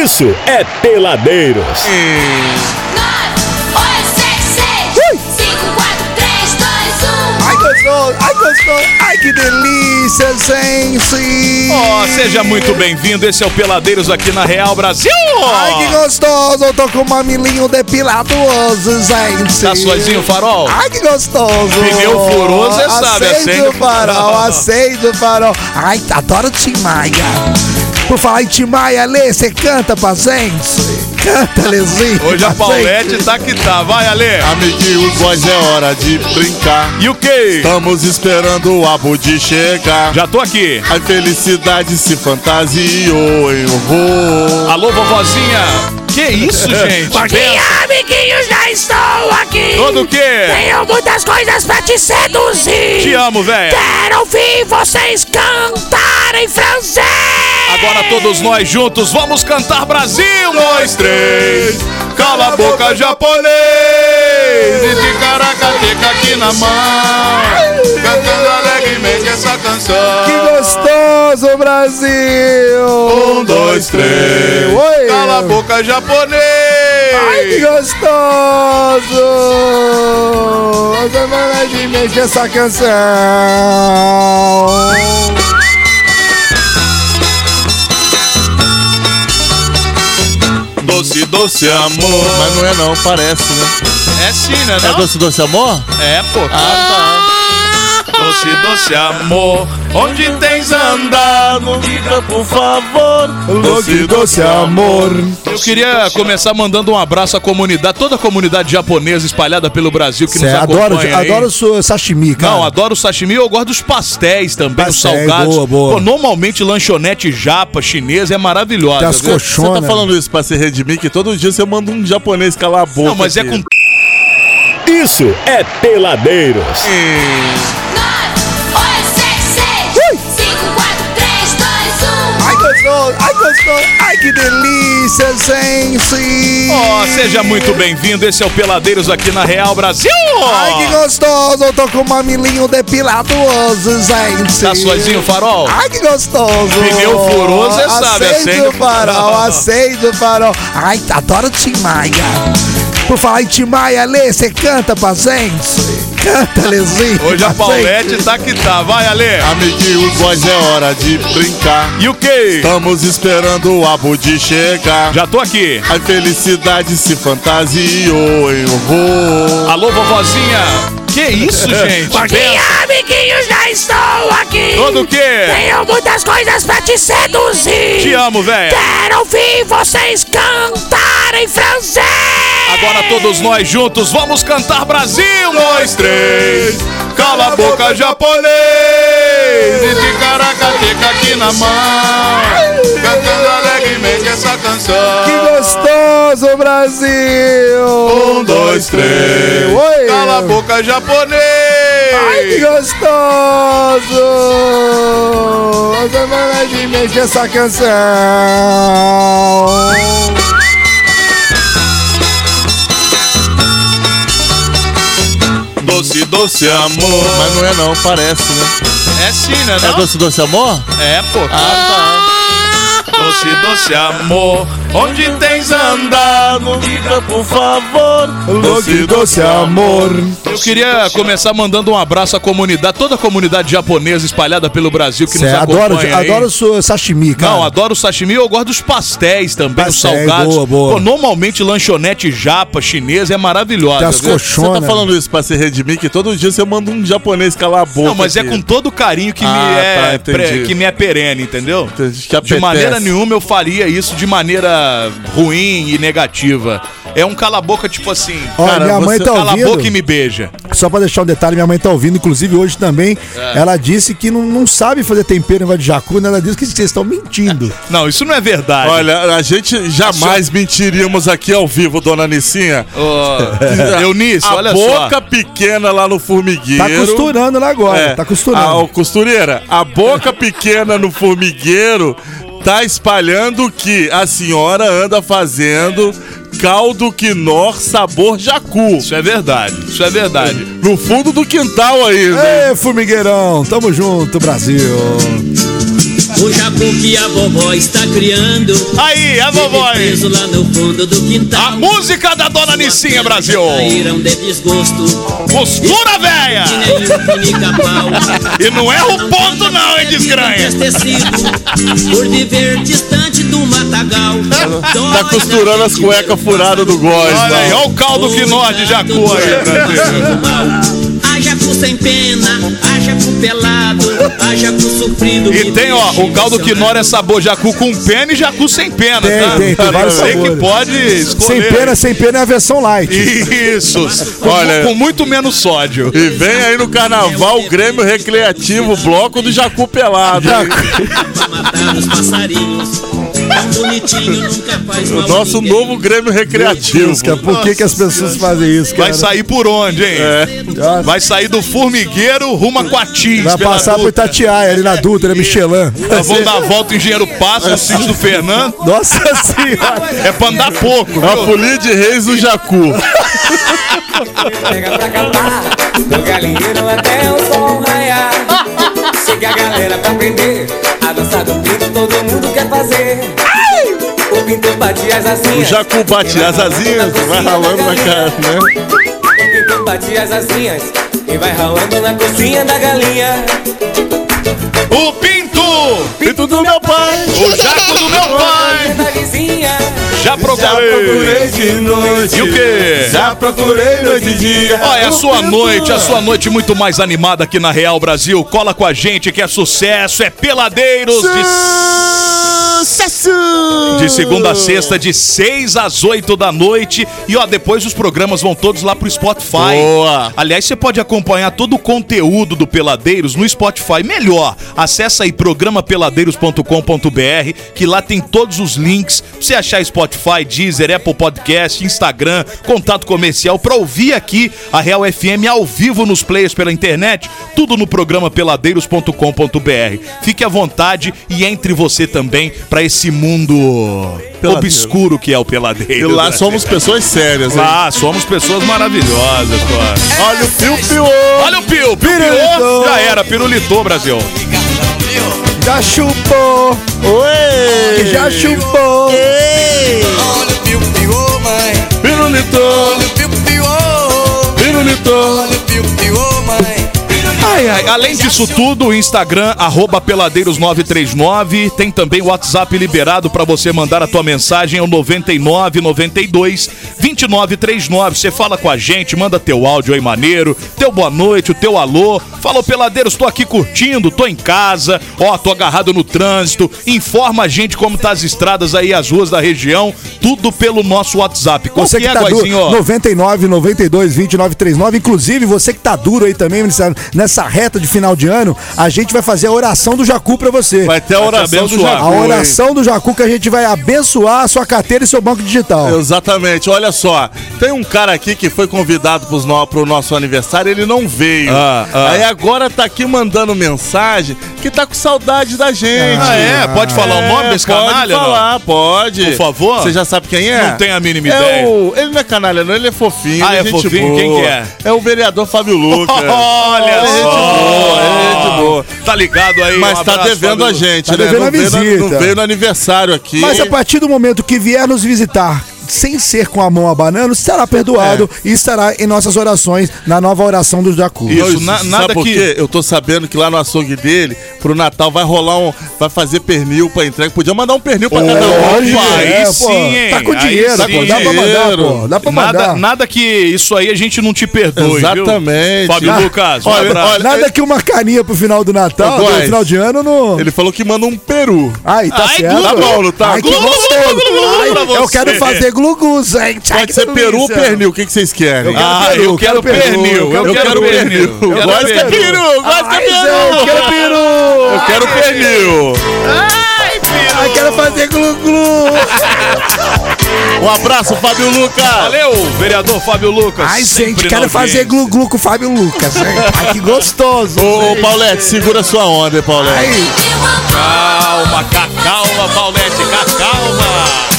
Isso é Peladeiros. Ai, gostoso, ai, gostoso, ai, que delícia, gente. Ó, seja muito bem-vindo. Esse é o Peladeiros aqui na Real Brasil. Ai, que gostoso, eu tô com o mamilinho depilado hoje, gente. Tá suazinho o farol? Ai, que gostoso. Pneu furou, cê sabe, acende. acende o farol, acende o farol. Ai, adoro Tim Maia. Por falar em Tim Maia, Lê, você canta pra gente? Canta, Lezinho. Hoje a Paulette tá que tá. Vai, Ale. Amiguinhos, boys, é hora de brincar. E o quê? Estamos esperando o Abudi chegar. Já tô aqui. A felicidade se fantasiou em horror. Alô, vovozinha. Que isso, gente? Porque, amiguinhos, já estou aqui. Todo o quê? Tenho muitas coisas pra te seduzir. Te amo, véia. Quero ouvir vocês cantarem francês. Agora todos nós juntos vamos cantar Brasil. Um, dois, três. Cala a boca, japonês. E de caracateca aqui na mão. Cantando alegremente essa canção. Que gostoso, Brasil. Um, dois, três. Oi. Cala a boca, japonês. Ai, que gostoso! De mexer essa canção. Doce, doce amor. Mas não é não, parece, né? É sim, né? É Não? doce, doce amor? É, pô. Ah, Doce, doce amor. Onde tens andado? Diga, por favor. Doce, doce amor. Eu queria começar mandando um abraço à comunidade, toda a comunidade japonesa espalhada pelo Brasil que Cê, nos acompanha adoro, aí. adoro o seu sashimi, cara. Não, adoro o sashimi, eu gosto dos pastéis também, os Pastéis, salgados. boa, boa. Pô, normalmente lanchonete japa, chinesa é maravilhosa. Tem as viu? Você tá falando isso pra se redimir que todo dia você manda um japonês calar a boca. Não, mas é aqui. com Isso é Peladeiros. Ai, gostoso, ai, gostoso. Ai, que delícia, gente. Ó, seja muito bem-vindo. Esse é o Peladeiros aqui na Real Brasil. Ai, que gostoso, eu tô com o mamilinho depilado hoje, gente. Tá suazinho o farol? Ai, que gostoso. Pneu furou, cê sabe, Acende acende o farol. acende o farol. Ai, adoro Tim Maia. Por falar em Tim Maia, Lê, você canta pra gente? Canta, Lezinho. Hoje a pra Paulette tá que tá. Vai, Ale. Amiguinhos, boys, é hora de brincar. E o quê? Estamos esperando o Abudi chegar. Já tô aqui. A felicidade se fantasiou em horror. Alô, vovozinha. Que isso, gente? Porque, Pensa. amiguinhos, já estou aqui. Todo o quê? Tenho muitas coisas pra te seduzir. Te amo, véia. Quero ouvir vocês cantarem francês. Agora todos nós juntos vamos cantar Brasil. Um, dois, três. Cala a boca, japonês. E de caracateca aqui na mão. Cantando alegremente essa canção. Que gostoso, Brasil. Um, dois, três. Oi. Cala a boca, japonês. Ai, que gostoso. De mexer essa canção. Doce, doce amor. Mas não é não, parece, né? É sim, né? É Não? doce, doce amor? É, pô. Ah, Doce, doce amor. Onde tens andado? Diga, por favor. Doce, doce amor. Eu queria começar mandando um abraço à comunidade, toda a comunidade japonesa espalhada pelo Brasil que Cê, nos acompanha adoro, aí. adoro o sashimi, cara. Não, adoro o sashimi, eu gosto dos pastéis também, os salgados. boa, boa. Pô, normalmente lanchonete japa, chinesa é maravilhosa. Tem as viu? Você tá falando isso pra se redimir que todo dia você manda um japonês calar a boca. Não, mas é aqui. com todo o carinho que, me, Ah, é, tá, pre- que me é perene, entendeu? Entendi, que De maneira nenhuma eu faria isso de maneira ruim e negativa. É um cala-boca tipo assim. Ó, Cara, minha mãe você- tá Cala a ouvindo. boca e me beija. Só pra deixar um detalhe, minha mãe tá ouvindo, inclusive hoje também. É. Ela disse que não, não sabe fazer tempero negócio de jacu, né? Ela disse que vocês estão mentindo. Não, isso não é verdade. Olha, a gente jamais mentiríamos aqui ao vivo, dona Nicinha. Ô, Eunice, a olha boca só. pequena lá no formigueiro. Tá costurando lá agora, É, tá A, costurando. ô, costureira, a boca pequena no formigueiro tá espalhando que a senhora anda fazendo caldo quinor sabor jacu. Isso é verdade, isso é verdade. No fundo do quintal aí, né? Ê, formigueirão, tamo junto, Brasil. O jacu que a vovó está criando. Aí, a vovó. aí. preso lá no fundo do quintal. A música da Dona Nicinha, Brasil. Caíram de desgosto. Postura, véia. E não é o ponto não, hein, desgranha. Entristecido Por viver distante do matagal. Tá costurando as cuecas furadas do góis. Olha aí, olha o caldo que nó de jacu aí, Brasil. Jacu sem pena, a jacu pelado, a jacu sofrido. E tem, ó, o caldo quinora é sabor jacu com pena e jacu sem pena, Tem, tá? tem, tem vários Você que sabores. pode Sem escolher. pena, sem pena é a versão light. Isso. Com, Olha- com muito menos sódio. E vem aí no carnaval o Grêmio Recreativo, bloco do Jacu Pelado. Pra matar os passarinhos. O a nosso novo Grêmio Deus, Recreativo. cara, por que, que as pessoas fazem isso, cara? Vai sair por onde, hein? Nossa. Vai sair do formigueiro rumo a Quatins. Vai passar pro Dutra. Itatiaia, ali na Dutra, Michelin. Nós vamos dar a volta em Engenheiro Passo, no sítio do Fernando. Nossa senhora. É pra andar pouco, A viu? folia de reis do Jacu. Pega pra cantar, do galinheiro até o sol raiar. Chega a galera pra aprender, a dança do pinto todo mundo quer fazer. O pinto bate as O asinhas. Jacu bate as asinhas, vai ralando na cara, né? O pinto bate as asinhas e vai ralando na cozinha da galinha. O Pinto! Pinto do meu pai. O jaco do meu pai! Da vizinha. Já procurei! de noite. E o quê? Já procurei noite e dia. É a sua noite, a sua noite muito mais animada aqui na Real Brasil. Cola com a gente que é sucesso, é Peladeiros de, Sucesso! de segunda a sexta, de 6 às 8 da noite. E ó, depois os programas vão todos lá pro Spotify. Boa. Aliás, você pode acompanhar todo o conteúdo do Peladeiros no Spotify. Melhor, acessa aí programapeladeiros.com.br, que lá tem todos os links pra você achar Spotify, Deezer, Apple Podcast, Instagram, contato comercial, pra ouvir aqui a Real FM ao vivo nos players pela internet, tudo no programa peladeiros.com.br. Fique à vontade e entre você também pra esse mundo Peladeiro. obscuro que é o E Peladeiro. lá somos pessoas sérias, hein? Lá somos pessoas maravilhosas, pô. Olha o Piu Piu. Olha o Pio, Pio Pirulitou. Piu, já era, pirulitou, Brasil. Já chupou, Oi! já chupou. Olha o piu-piu, mãe. Pirulito! Olha o piu-piu, Pirulito! olha o piu-piu, mãe. Ai, ai, além disso tudo, o Instagram, arroba peladeiros939, tem também o WhatsApp liberado pra você mandar a tua mensagem ao 9992 2939. Você fala com a gente, manda teu áudio aí maneiro, teu boa noite, o teu alô. Falou, peladeiros, tô aqui curtindo, tô em casa, ó, tô agarrado no trânsito. Informa a gente como tá as estradas aí, as ruas da região, tudo pelo nosso WhatsApp. Qual Você que que é, tá duro, Guazinho, ó? 99, 92, 29, 39. Inclusive, você que tá duro aí também, nessa reta de final de ano, a gente vai fazer a oração do Jacu pra você. Vai ter a oração do. Jacu. A hein? oração do Jacu que a gente vai abençoar a sua carteira e seu banco digital. Exatamente, olha só. Tem um cara aqui que foi convidado pros no, pro nosso aniversário, ele não veio. Ah, ah. Aí agora tá aqui mandando mensagem que tá com saudade da gente. Ah, é? Pode falar o nome desse pode canalha? não? falar, pode. Por favor? Você já sabe quem é? Não tenho a mínima É ideia. o- Ele não é canalha, não, ele é fofinho. Ah, ele é gente fofinho? boa. Quem que é? É o vereador Fábio Lucas. Olha é só. Boa, é. Tá ligado aí? Mas um tá abraço, devendo Fábio. a gente, Tá né? devendo não, a veio no- visita. não veio no aniversário aqui. Mas a partir do momento que vier nos visitar sem ser com a mão abanando, será perdoado É. e estará em nossas orações na nova oração do Jacu. Isso, na- nada por que- quê? Eu tô sabendo que lá no açougue dele, pro Natal, vai rolar um. Vai fazer pernil pra entrega. Podia mandar um pernil pra cada um. Opa, aí é, pô. sim, hein? Tá com Aí dinheiro, pô. Dá pra mandar, pô. Dá pra Nada, mandar. nada que isso aí a gente não te perdoe, Exatamente. viu? Fábio Ah, Lucas, um olha, abraço. olha, Nada que uma caninha pro final do Natal, Góis, final de ano, não. Ele falou que manda um peru. Ai, tá Ai, certo. Tá bom, não tá? Ai, que gostoso. pra eu quero fazer glu-glu, gente. Ai, Pode que ser peru ou pernil, o que, que vocês querem? Ah, eu quero pernil, eu quero pernil. Eu Eu gosto que é quero pernil. peru, eu peru. quero peru. Eu quero pernil. Ai, quero fazer glu-glu. Um abraço, Fábio Lucas. Valeu, vereador Fábio Lucas. Ai, gente, quero fazer glu-glu com o Fábio Lucas. gente. Ai, que gostoso. Ô, ô, Paulette, segura sua onda, hein, Paulette. Ai, Calma, ca- calma, Paulette, ca- calma.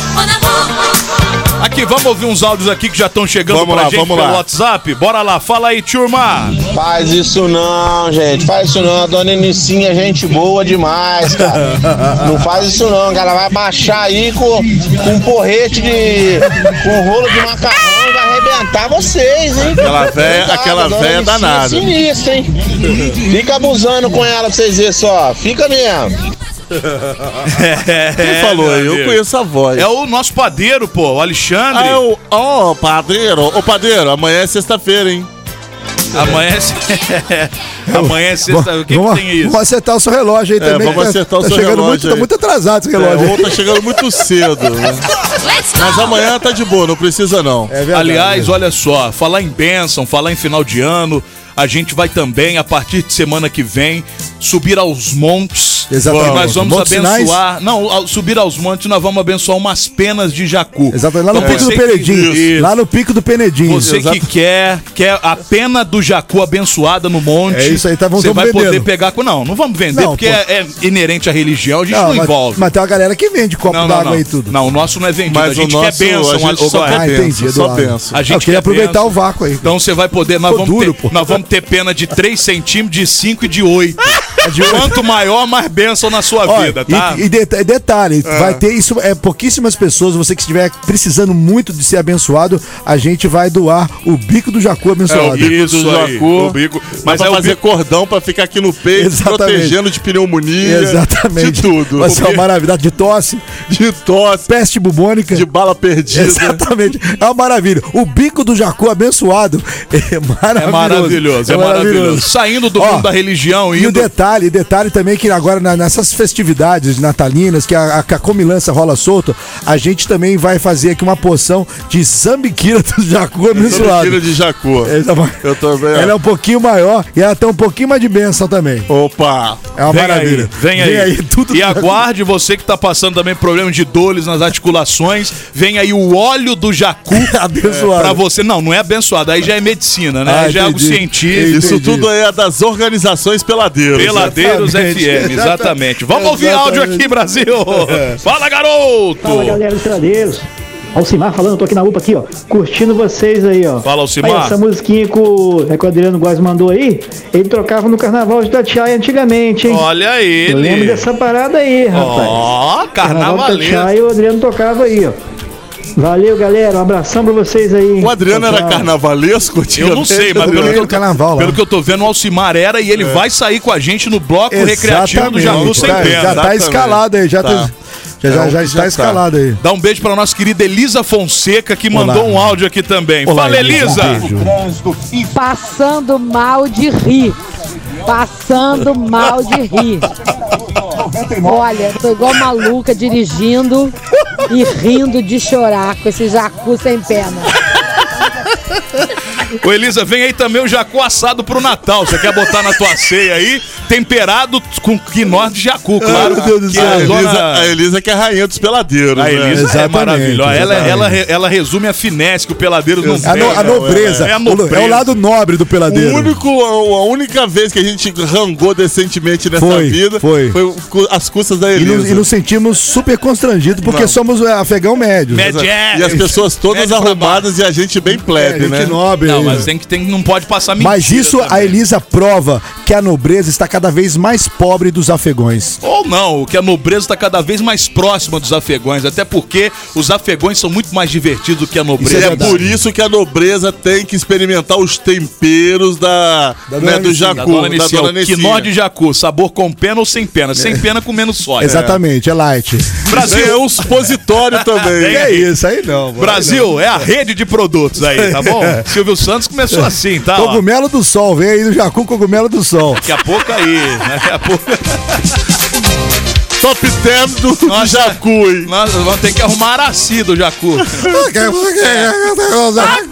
Aqui, vamos ouvir uns áudios aqui que já estão chegando Vamos pra lá, gente vamos pelo lá. WhatsApp. Bora lá, fala aí, turma. Faz isso não, gente. Faz isso não. A dona Enicinha é gente boa demais, cara. Não faz isso não, cara. Vai baixar aí com, com um porrete de. com um rolo de macarrão e vai arrebentar vocês, hein? Aquela véia- Cuidado, aquela véia Enicinha danada. É sinistra, hein? Fica abusando com ela pra vocês verem só. Fica mesmo. Quem falou aí? Eu conheço a voz. É o nosso padeiro, pô, o Alexandre. Ah, é o. Ó, padeiro. Ô, padeiro, amanhã é sexta-feira, hein? Amanhã é... Amanhã é sexta. O que, que vamos, tem isso? vamos acertar o seu relógio aí É, também. vamos que acertar o tá seu chegando relógio muito, aí. Tá muito atrasado esse É, relógio. ou tá chegando muito cedo. né? Mas amanhã tá de boa, não precisa não. É verdade. Aliás, olha só, falar em bênção, falar em final de ano, a gente vai também, a partir de semana que vem, subir aos montes. Exatamente. Nós vamos Montes abençoar. Não, ao subir aos montes, nós vamos abençoar umas penas de jacu. Exatamente, lá no Então pico do que- Penedinho. Lá no pico do Penedinho. Você que Exato. quer, quer a pena do jacu abençoada no monte. É isso aí, tá, Você vai poder vendendo. pegar. com- Não, não vamos vender, Não, porque é, é inerente à religião, a gente não, Não, mas, envolve. mas tem uma galera que vende copo d'água e tudo. Não, o nosso não é vendido. Mas a gente o quer nosso, bênção. a gente ô, só. Ah, quer entendi, benção, só. A gente Eu queria quer aproveitar o vácuo aí. Então você vai poder. Nós vamos, duro, ter, nós vamos ter pena de 3 centímetros, de 5 e de 8. de oito. Quanto maior, mais bênção na sua Olha, vida, tá? E, e deta- detalhe, vai ter isso, é pouquíssimas pessoas, você que estiver precisando muito de ser abençoado, a gente vai doar o bico do jacu É, abençoado. Isso do aí, jacu. o bico. Mas é o fazer bico. cordão pra ficar aqui no peito, Exatamente. protegendo de pneumonia. Exatamente. De tudo. Vai ser uma maravilha. De tosse, De tosse, peste bubônica. de bala perdida. Exatamente. É uma maravilha. O bico do jacu abençoado é maravilhoso. É maravilhoso, é maravilhoso. Saindo do Ó, mundo da religião E o indo. detalhe, detalhe também que agora nessas festividades natalinas, que a, a, comilança rola solto, a gente também vai fazer aqui uma poção de zambiquira do jacu abençoado. Tira de jacu. Essa vai- Eu tô vendo. Ela é um pouquinho maior e ela tem um pouquinho mais de bênção também. Opa! É uma Vem maravilha. aí, vem aí. tudo e aguarde você que tá passando também problema de dores nas articulações. Vem aí o óleo do jacu. Abençoado. Pra você. Não, não é abençoado. Aí já é medicina, né? Ah, aí já é algo entendi. científico. Isso Entendi. tudo aí é das organizações peladeiros. Peladeiros Exatamente. FM, exatamente. Vamos ouvir Exatamente. áudio aqui, Brasil. Fala, garoto. Fala galera dos Peladeiros. Alcimar falando, tô aqui na UPA aqui, ó. Curtindo vocês aí, ó. Fala, Alcimar. Aí, essa musiquinha que o, é que o Adriano Góes mandou aí, ele trocava no carnaval de Tatiaia antigamente, hein? Olha Eu lembro dessa parada aí, rapaz. Ó, Carnaval de carnavalesco. Tatiaia o Adriano tocava aí, ó. Valeu, galera. Um abração pra vocês aí. O Adriano Tchau, era carnavalesco? Eu não sei, mas Eu pelo que, eu, carnaval lá. pelo que eu tô vendo, o Alcimar era e ele vai sair com a gente no bloco recreativo do Sem tá, Pena. já tá Exatamente. escalado aí, já Tá. tá. Já, já, É, já já está tá. escalado aí. Dá um beijo pra nossa querida Elisa Fonseca, que Olá. mandou um áudio aqui também. Olá, Fala, Elisa. Um. Passando mal de rir. Passando mal de rir. Olha, tô igual maluca dirigindo e rindo de chorar com esse jacu sem pena. Ô, Elisa, vem aí também o jacu assado pro Natal. Você quer botar na tua ceia aí? Temperado com quinó de jacu, claro. Meu Deus do que céu. a Elisa, dona... a Elisa que é a rainha dos peladeiros. A né? Elisa é Exatamente, maravilhosa. Ela, exatamente. ela, ela resume a finesse que o peladeiro não tem. a nobreza. É a o- nobreza. É o lado nobre do O peladeiro. único, a única vez que a gente rangou decentemente nessa Foi, vida foi. cu- às custas da E Elisa. nos, e nos sentimos super constrangidos porque Não. somos é, afegão médio. Médio. E as pessoas todas pra arrumadas e a gente bem É, plebe, gente né? nobre. Não, aí. mas tem que, tem, não pode passar mentira Mas isso a também. Elisa prova que a nobreza está cada vez mais pobre dos afegões. Ou não, que a nobreza está cada vez mais próxima dos afegões, até porque os afegões são muito mais divertidos do que a E nobreza. Isso é verdade. por isso que a nobreza tem que experimentar os temperos da, Da né, do Nicinha. Da jacu, dona da Nicinha, dona quinó de jacu, sabor com pena ou sem pena? Sem pena com menos sódio. Exatamente, é light. Brasil, É um supositório também. É isso aí não. mano. Brasil é a rede de produtos aí, tá bom? Silvio Santos começou assim, tá? ó. Cogumelo do sol, vem aí do Jacu Cogumelo do sol. Daqui a pouco aí, daqui a pouco. Top 10 do, do Nossa. jacu, hein? Nós vamos ter que arrumar Araci do Jacu.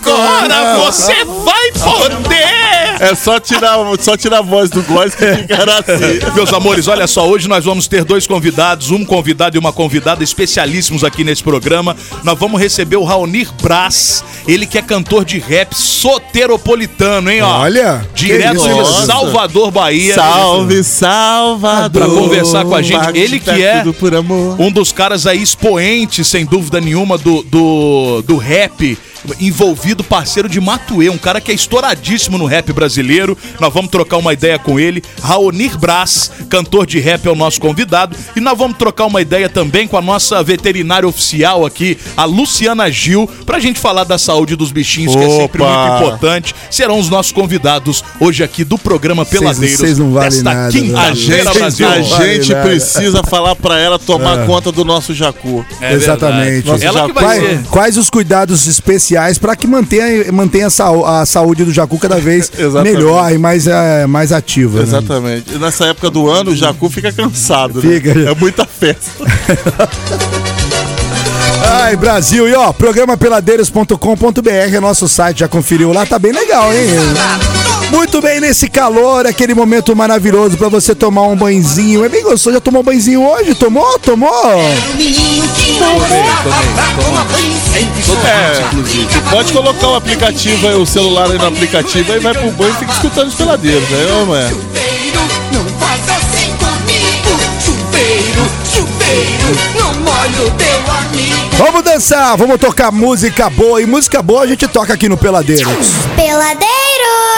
Agora você vai poder É só tirar, só tirar a voz do Góis que ficará assim. Meus amores, olha só, hoje nós vamos ter dois convidados, um convidado e uma convidada especialíssimos aqui nesse programa. Nós vamos receber o Raonir Brás, ele que é cantor de rap soteropolitano, hein, ó. Olha, Direto de? Salvador, Bahia. Salve, Salvador. Pra conversar com a gente. Ele que tá é tudo por amor. um dos caras aí expoentes, sem dúvida nenhuma, do, do, do rap envolvido, parceiro de Matuê, um cara que é estouradíssimo no rap brasileiro. Nós vamos trocar uma ideia com ele. Raonir Brás, cantor de rap, é o nosso convidado. E nós vamos trocar uma ideia também com a nossa veterinária oficial aqui, a Luciana Gil, pra gente falar da saúde dos bichinhos, que é sempre Opa! muito importante. Serão os nossos convidados hoje aqui do programa Peladeiros. vocês não valem desta nada, A quinta-feira, gente, Brasil. a Vale gente nada. precisa falar pra ela tomar conta do nosso jacu. É Exatamente. verdade. Ela que vai Quais, ser. quais os cuidados especiais para que mantenha, mantenha a, a saúde do Jacu cada vez melhor e mais, é, mais ativa? né? Exatamente. E nessa época do ano, o jacu fica cansado, né? Fica. É muita festa. Ai, Brasil. E ó, programa peladeiros.com.br é nosso site. Já conferiu lá? Tá bem legal, hein? Muito bem, nesse calor, aquele momento maravilhoso pra você tomar um banhozinho. É bem gostoso. Já tomou um banhozinho hoje? Tomou? Tomou? É, inclusive. Pode colocar o aplicativo aí, o celular aí no aplicativo, aí vai pro banho e fica escutando os peladeiros, né, ô, mãe? Não faz assim comigo. Chuveiro, chuveiro, não molho teu amigo. Vamos dançar, vamos tocar música boa. E música boa a gente toca aqui no Peladeiros. Peladeiros!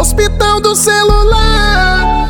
Hospital do celular.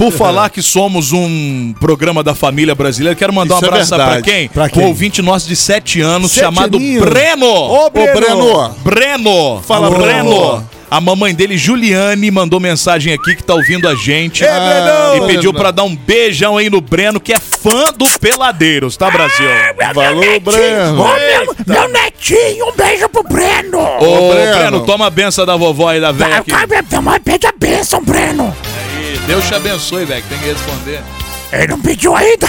Por falar que somos um programa da família brasileira, quero mandar Isso um é abraço pra verdade. quem? Pra quem? Um ouvinte nosso de 7 anos, Sete chamado aninhos. Breno. Ô, Breno. Breno. Breno. Fala. Breno. A mamãe dele, Juliane, mandou mensagem aqui que tá ouvindo a gente. É, Brenão. E pediu pra dar um beijão aí no Breno, que é fã do Peladeiros, tá, Brasil? Valeu, Breno. Ô, meu, meu netinho, um beijo pro Breno. Ô, Breno. Breno. toma a benção da vovó e da velha pede a bênção, Breno. Deus te abençoe, velho, que tem que responder. Ele não pediu ainda.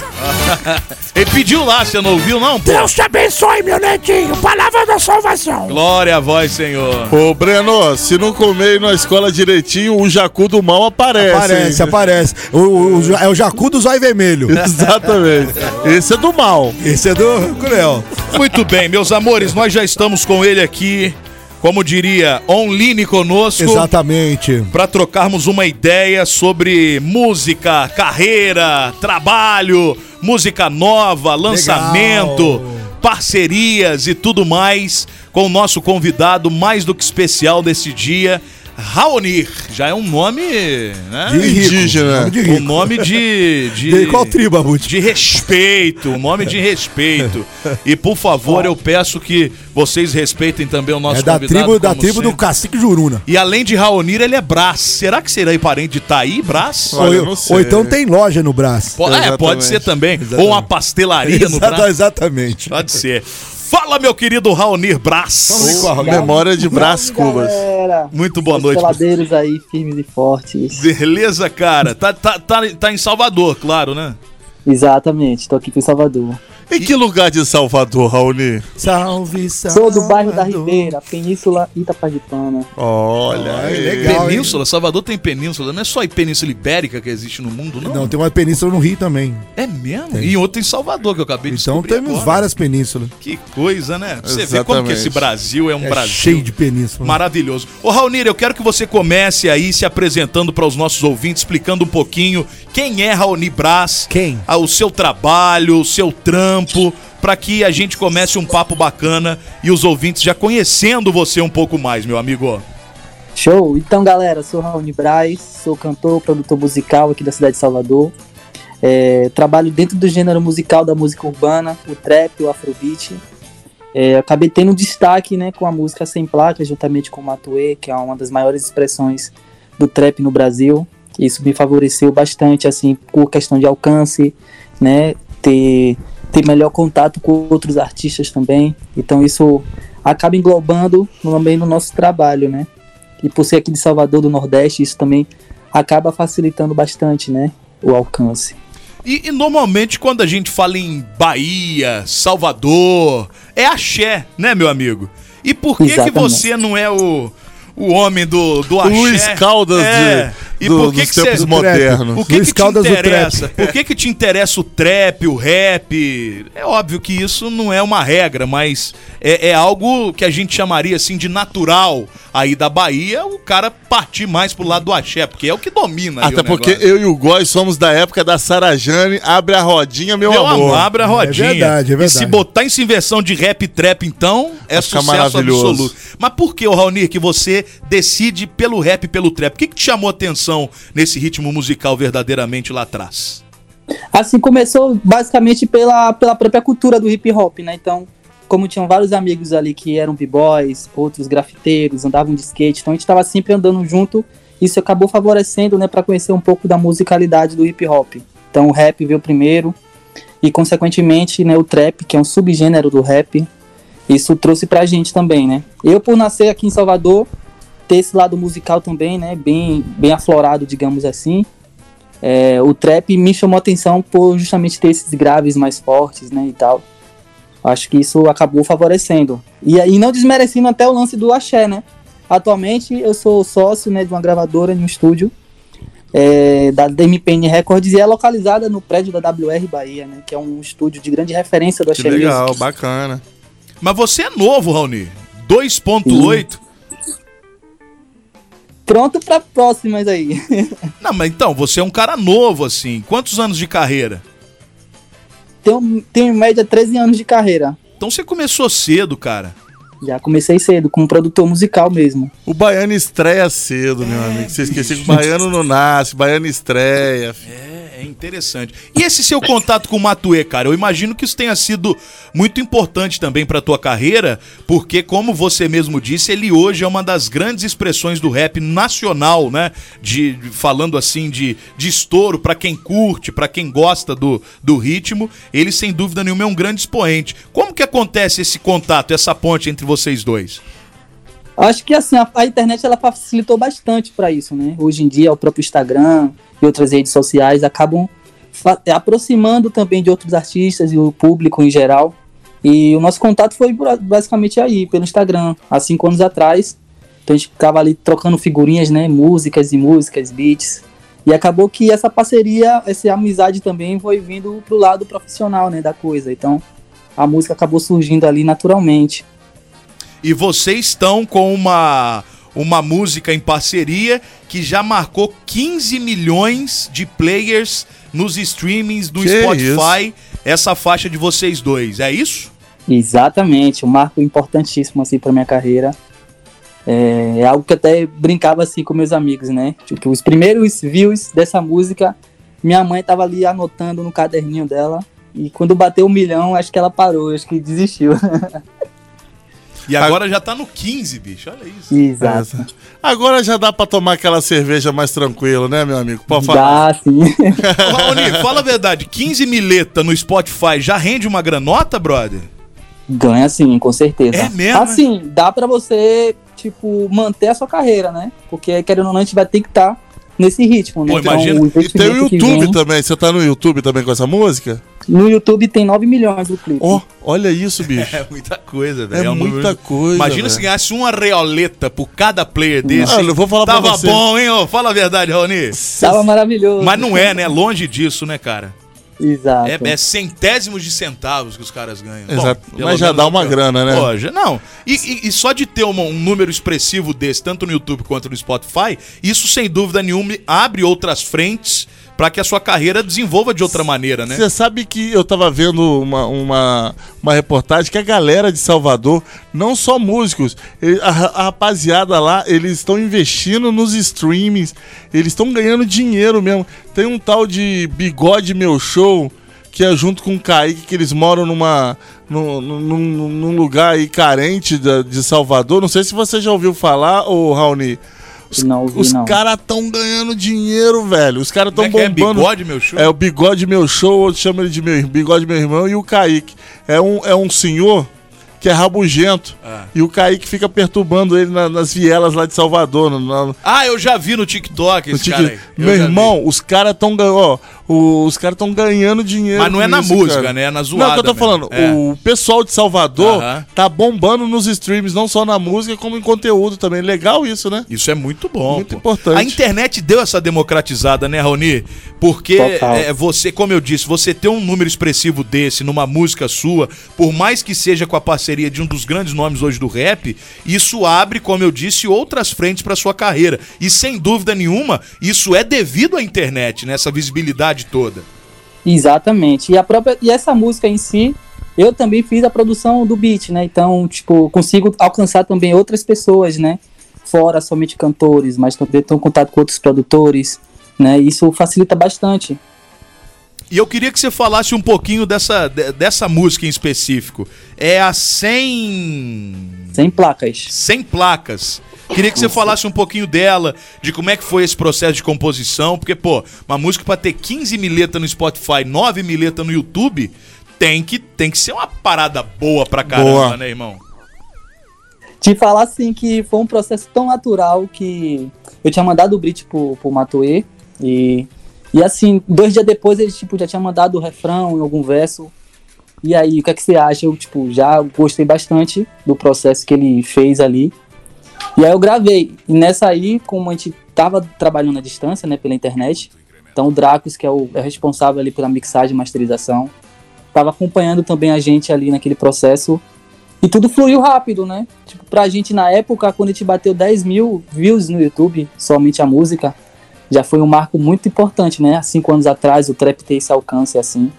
Ele pediu lá, você não ouviu, não? Pô? Deus te abençoe, meu netinho. Palavra da salvação. Glória a vós, Senhor. Ô, Breno, se não comer na escola direitinho, o jacu do mal aparece. Aparece, hein? aparece. O, o- é o Jacu do Zóio Vermelho. Exatamente. Esse é do mal. Esse é do Cruel. Muito bem, meus amores, nós já estamos com ele aqui, como diria, online conosco. Exatamente. Para trocarmos uma ideia sobre música, carreira, trabalho, música nova, lançamento, parcerias e tudo mais, com o nosso convidado mais do que especial desse dia, Raonir. Já é um nome, né? De rico. Indígena. Nome de Um nome de. de... De qual tribo, Abut? De respeito, um nome de respeito. E por favor, eu peço que vocês respeitem também o nosso É da convidado. tribo, da tribo do sempre. Cacique Juruna. E além de Raonir, ele é Brás. Será que será aí parente de Taí, Brás? Olha, eu ou, ou então tem loja no braço. Po- é, Exatamente. pode ser também. Ou uma pastelaria no Exata- Brás. exatamente. Pode ser. Fala, meu querido Raonir Brás. Memória de Brás Cubas. Muito boa os noite. peladeiros aí, firmes e fortes. Beleza, cara? Tá, tá, tá, tá em Salvador, claro, né? Exatamente, tô aqui em Salvador. Em que lugar de Salvador, Raoni? Salve, salve. Sou do bairro da Ribeira, Península Itapajipana. Olha Ai, aí. legal, hein? Península, Salvador tem península, não é só a Península Ibérica que existe no mundo, não? Não, tem uma península no Rio também. É mesmo? E outra em Salvador, que eu acabei de Então descobrir temos agora. várias penínsulas. Que coisa, né? Você vê como que Exatamente. esse Brasil é um É Brasil cheio de península. maravilhoso. Ô Raulnir, eu quero que você comece aí se apresentando para os nossos ouvintes, explicando um pouquinho quem é Raoni Brás, Quem? ah, o seu trabalho, o seu trampo, para que a gente comece um papo bacana e os ouvintes já conhecendo você um pouco mais, meu amigo. Show! Então, galera, sou Raoni Braz, sou cantor, produtor musical aqui da cidade de Salvador. É, trabalho dentro do gênero musical da música urbana, o trap, o afrobeat. É, acabei tendo destaque né, com a música Sem Placa, juntamente com o Matuê, que é uma das maiores expressões do trap no Brasil. Isso me favoreceu bastante, assim, por questão de alcance, né, ter, ter melhor contato com outros artistas também. Então isso acaba englobando também no nosso trabalho, né? E por ser aqui de Salvador do Nordeste, isso também acaba facilitando bastante, né, o alcance. E, e normalmente quando a gente fala em Bahia, Salvador, é axé, né, meu amigo? E por que que você não é o, o homem do, do axé? Luiz Caldas é. de, E do- por que dos que tempos você- modernos. O que, Luiz que te Caldas interessa? Por que, que te interessa o trap, o rap? É óbvio que isso não é uma regra, mas é, é algo que a gente chamaria assim de natural aí da Bahia, o cara partir mais pro lado do axé, porque é o que domina Até o porque eu e o Góis somos da época da Sarajane. Abre a rodinha, meu, Meu amor. amor, abre a rodinha. verdade, é E se verdade. botar essa inversão de rap e trap, então, é Vai sucesso maravilhoso. absoluto. Mas por que, Raoni, que você decide pelo rap e pelo trap? O que, que te chamou a atenção nesse ritmo musical verdadeiramente lá atrás? Assim começou basicamente pela, pela própria cultura do hip hop, né? Então, como tinham vários amigos ali que eram b-boys, outros grafiteiros, andavam de skate, então a gente estava sempre andando junto. Isso acabou favorecendo, né, para conhecer um pouco da musicalidade do hip hop. Então, o rap veio primeiro e consequentemente, né, o trap, que é um subgênero do rap, isso trouxe pra gente também, né? Eu por nascer aqui em Salvador, ter esse lado musical também, né, bem bem aflorado, digamos assim. É, o trap me chamou atenção por justamente ter esses graves mais fortes, né, e tal. Acho que isso acabou favorecendo. E aí não desmerecendo até o lance do axé, né? Atualmente eu sou sócio, né, de uma gravadora em um estúdio é, da DMPN Records e é localizada no prédio da WR Bahia, né, que é um estúdio de grande referência do Que axé legal, music. bacana. Mas você é novo, Raoni. 2.8. Pronto para próximas aí. Não, mas então, você é um cara novo, assim. Quantos anos de carreira? Tenho, tenho em média 13 anos de carreira. Então você começou cedo, cara. Já comecei cedo, como produtor musical mesmo. O baiano estreia cedo, meu amigo. Você esqueceu que o baiano não nasce, o baiano estreia. É, é interessante. E esse seu contato com o Matuê, cara? Eu imagino que isso tenha sido muito importante também pra tua carreira, porque, como você mesmo disse, ele hoje é uma das grandes expressões do rap nacional, né? De, falando assim de, de estouro pra quem curte, pra quem gosta do, do ritmo. Ele, sem dúvida nenhuma, é um grande expoente. Como que acontece esse contato, essa ponte entre vocês dois? Acho que assim, a, a internet ela facilitou bastante para isso, né? Hoje em dia, o próprio Instagram e outras redes sociais acabam fa- aproximando também de outros artistas e o público em geral. E o nosso contato foi basicamente aí, pelo Instagram, há cinco anos atrás. Então a gente ficava ali trocando figurinhas, né? Músicas e músicas, beats. E acabou que essa parceria, essa amizade também foi vindo pro lado profissional, né? Da coisa. Então a música acabou surgindo ali naturalmente. E vocês estão com uma, uma música em parceria que já marcou 15 milhões de players nos streamings do Que Spotify, essa faixa de vocês dois, é isso? Exatamente, um marco importantíssimo assim para minha carreira. É, é algo que eu até brincava assim com meus amigos, né? Tipo, os primeiros views dessa música, minha mãe tava ali anotando no caderninho dela. E quando bateu um milhão, acho que ela parou, acho que desistiu. E agora já tá no 15, bicho, olha isso. Exato. Agora já dá pra tomar aquela cerveja mais tranquilo, né, meu amigo? Pode falar. Dá, sim. Ô, Raoni, fala a verdade, 15 mileta no Spotify já rende uma granota, brother? Ganha sim, com certeza. É mesmo, Assim, dá pra você, tipo, manter a sua carreira, né? Porque, querendo ou não, a gente vai ter que estar nesse ritmo, né? Pô, Então, imagina. o E tem o YouTube vem- também. Você tá no YouTube também com essa música? No YouTube tem 9 milhões do clipe. Ó, olha isso, bicho. É muita coisa, velho. É um muita número- coisa, Imagina velho. se ganhasse uma reoleta por cada player desse. Olha, eu vou falar pra Tava você. bom, hein? ô? Fala a verdade, Raoni. Tava maravilhoso. Mas não é, né? Longe disso, né, cara? Exato. É, é centésimos de centavos que os caras ganham. Exato. pelo Mas já dá é uma grana, né? Pô, já- não. E, e- e só de ter uma- um número expressivo desse, tanto no YouTube quanto no Spotify, isso sem dúvida nenhuma abre outras frentes pra que a sua carreira desenvolva de outra maneira, né? Você sabe que eu tava vendo uma, uma, uma reportagem que a galera de Salvador, não só músicos, a, a rapaziada lá, eles estão investindo nos streamings, eles estão ganhando dinheiro mesmo. Tem um tal de Bigode Meu Show, que é junto com o Kaique, que eles moram numa, num, num, num lugar aí carente de Salvador. Não sei se você já ouviu falar, ô Raoni. Os, Não ouvi, os não. caras tão ganhando dinheiro, velho. Os caras tão é é? bombando. Bigode Meu Show? É o Bigode Meu Show, eu chamo ele de meu, Bigode Meu Irmão, e o Kaique. É um, é um senhor que é rabugento. Ah. E o Kaique fica perturbando ele na- nas vielas lá de Salvador. no- na- Ah, eu já vi no TikTok no esse tique- cara Meu já vi. irmão, os caras tão ganhando. Ó, o- os caras tão ganhando dinheiro. Mas não é na isso, música, cara. né? É na Não, zoada é o que eu tô mesmo. falando. É. O pessoal de Salvador Aham. tá bombando nos streams, não só na música, como em conteúdo também. Legal isso, né? Isso é muito bom. Muito pô. importante. A internet deu essa democratizada, né, Raoni? Porque é, você, como eu disse, você ter um número expressivo desse numa música sua, por mais que seja com a parceria de um dos grandes nomes hoje do rap, isso abre, como eu disse, outras frentes para sua carreira. E sem dúvida nenhuma, isso é devido à internet, né? Essa visibilidade toda. Exatamente. E a própria e essa música em si, eu também fiz a produção do beat, né? Então, tipo, consigo alcançar também outras pessoas, né? Fora somente cantores, mas também tenho contato com outros produtores, né? Isso facilita bastante. E eu queria que você falasse um pouquinho dessa, de- dessa música em específico. É a 100... Sem placas. 100 placas. Queria que você falasse um pouquinho dela, de como é que foi esse processo de composição, porque, pô, uma música pra ter 15 mileta no Spotify, 9 mileta no YouTube, tem que, tem que ser uma parada boa pra caramba, Boa. né, irmão? Te falar assim que foi um processo tão natural que eu tinha mandado o beat pro, pro Matoê e, e assim, dois dias depois ele tipo, já tinha mandado o refrão em algum verso. E aí, o que é que você acha? Eu tipo, já gostei bastante do processo que ele fez ali. E aí eu gravei. E nessa aí, como a gente tava trabalhando à distância, né, pela internet, então o Dracos, que é o, é responsável ali pela mixagem e masterização, tava acompanhando também a gente ali naquele processo. E tudo fluiu rápido, né? Tipo, pra gente na época, quando a gente bateu 10 mil views no YouTube, somente a música, já foi um marco muito importante, né? Há cinco anos atrás, o trap ter esse alcance assim.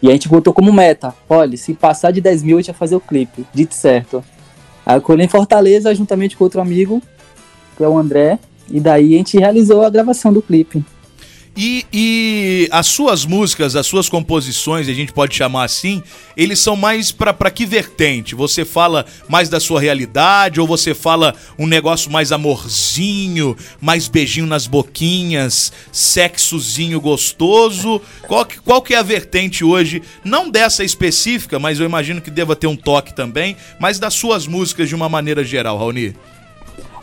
E a gente botou como meta: olha, se passar de 10 mil, a gente vai fazer o clipe. Dito certo. Aí eu colhei em Fortaleza, juntamente com outro amigo, que é o André, e daí a gente realizou a gravação do clipe. E, e as suas músicas, as suas composições, a gente pode chamar assim, eles são mais pra que vertente? Você fala mais da sua realidade ou você fala um negócio mais amorzinho, mais beijinho nas boquinhas, sexozinho gostoso? Qual que, qual que é a vertente hoje, não dessa específica, mas eu imagino que deva ter um toque também, mas das suas músicas de uma maneira geral, Raoni?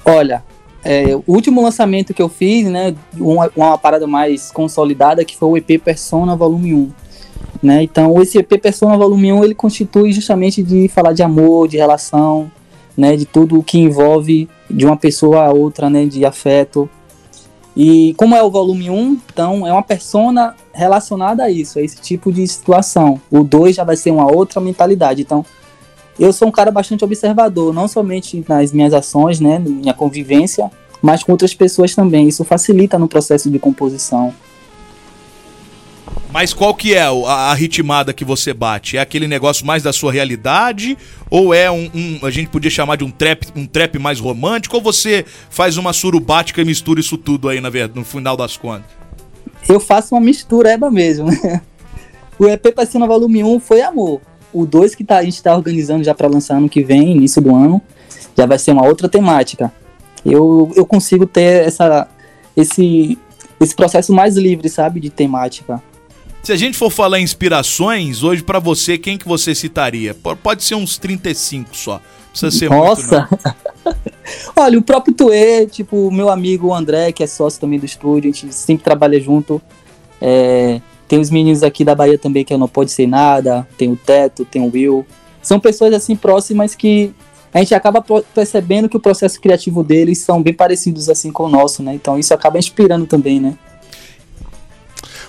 Olha, é, o último lançamento que eu fiz, né, uma, uma parada mais consolidada, que foi o EP Persona Volume 1. Né? Então, esse EP Persona Volume 1, ele constitui justamente de falar de amor, de relação, né, de tudo o que envolve de uma pessoa a outra, né, de afeto. E como é o volume 1, então é uma persona relacionada a isso, a esse tipo de situação. O 2 já vai ser uma outra mentalidade. Então, eu sou um cara bastante observador, não somente nas minhas ações, né, na minha convivência, mas com outras pessoas também. Isso facilita no processo de composição. Mas qual que é a, a ritmada que você bate? É aquele negócio mais da sua realidade? Ou é um, um- a gente podia chamar de um trap, um trap mais romântico? Ou você faz uma surubática e mistura isso tudo aí na verdade, no final das contas? Eu faço uma mistureba mesmo. né? O EP Passina Volume 1 foi amor. O 2 que tá, a gente está organizando já para lançar ano que vem, início do ano, já vai ser uma outra temática. Eu, eu consigo ter essa, esse, esse processo mais livre, sabe, de temática. Se a gente for falar em inspirações, hoje pra você, quem que você citaria? Pode ser uns 35 só. Precisa ser Nossa! muito. Olha, o próprio Tuê, tipo, o meu amigo André, que é sócio também do estúdio, a gente sempre trabalha junto. É, Tem os meninos aqui da Bahia também, que é Não Pode Ser Nada, tem o Teto, tem o Will. São pessoas assim próximas que a gente acaba percebendo que o processo criativo deles são bem parecidos assim com o nosso, né? Então isso acaba inspirando também, né?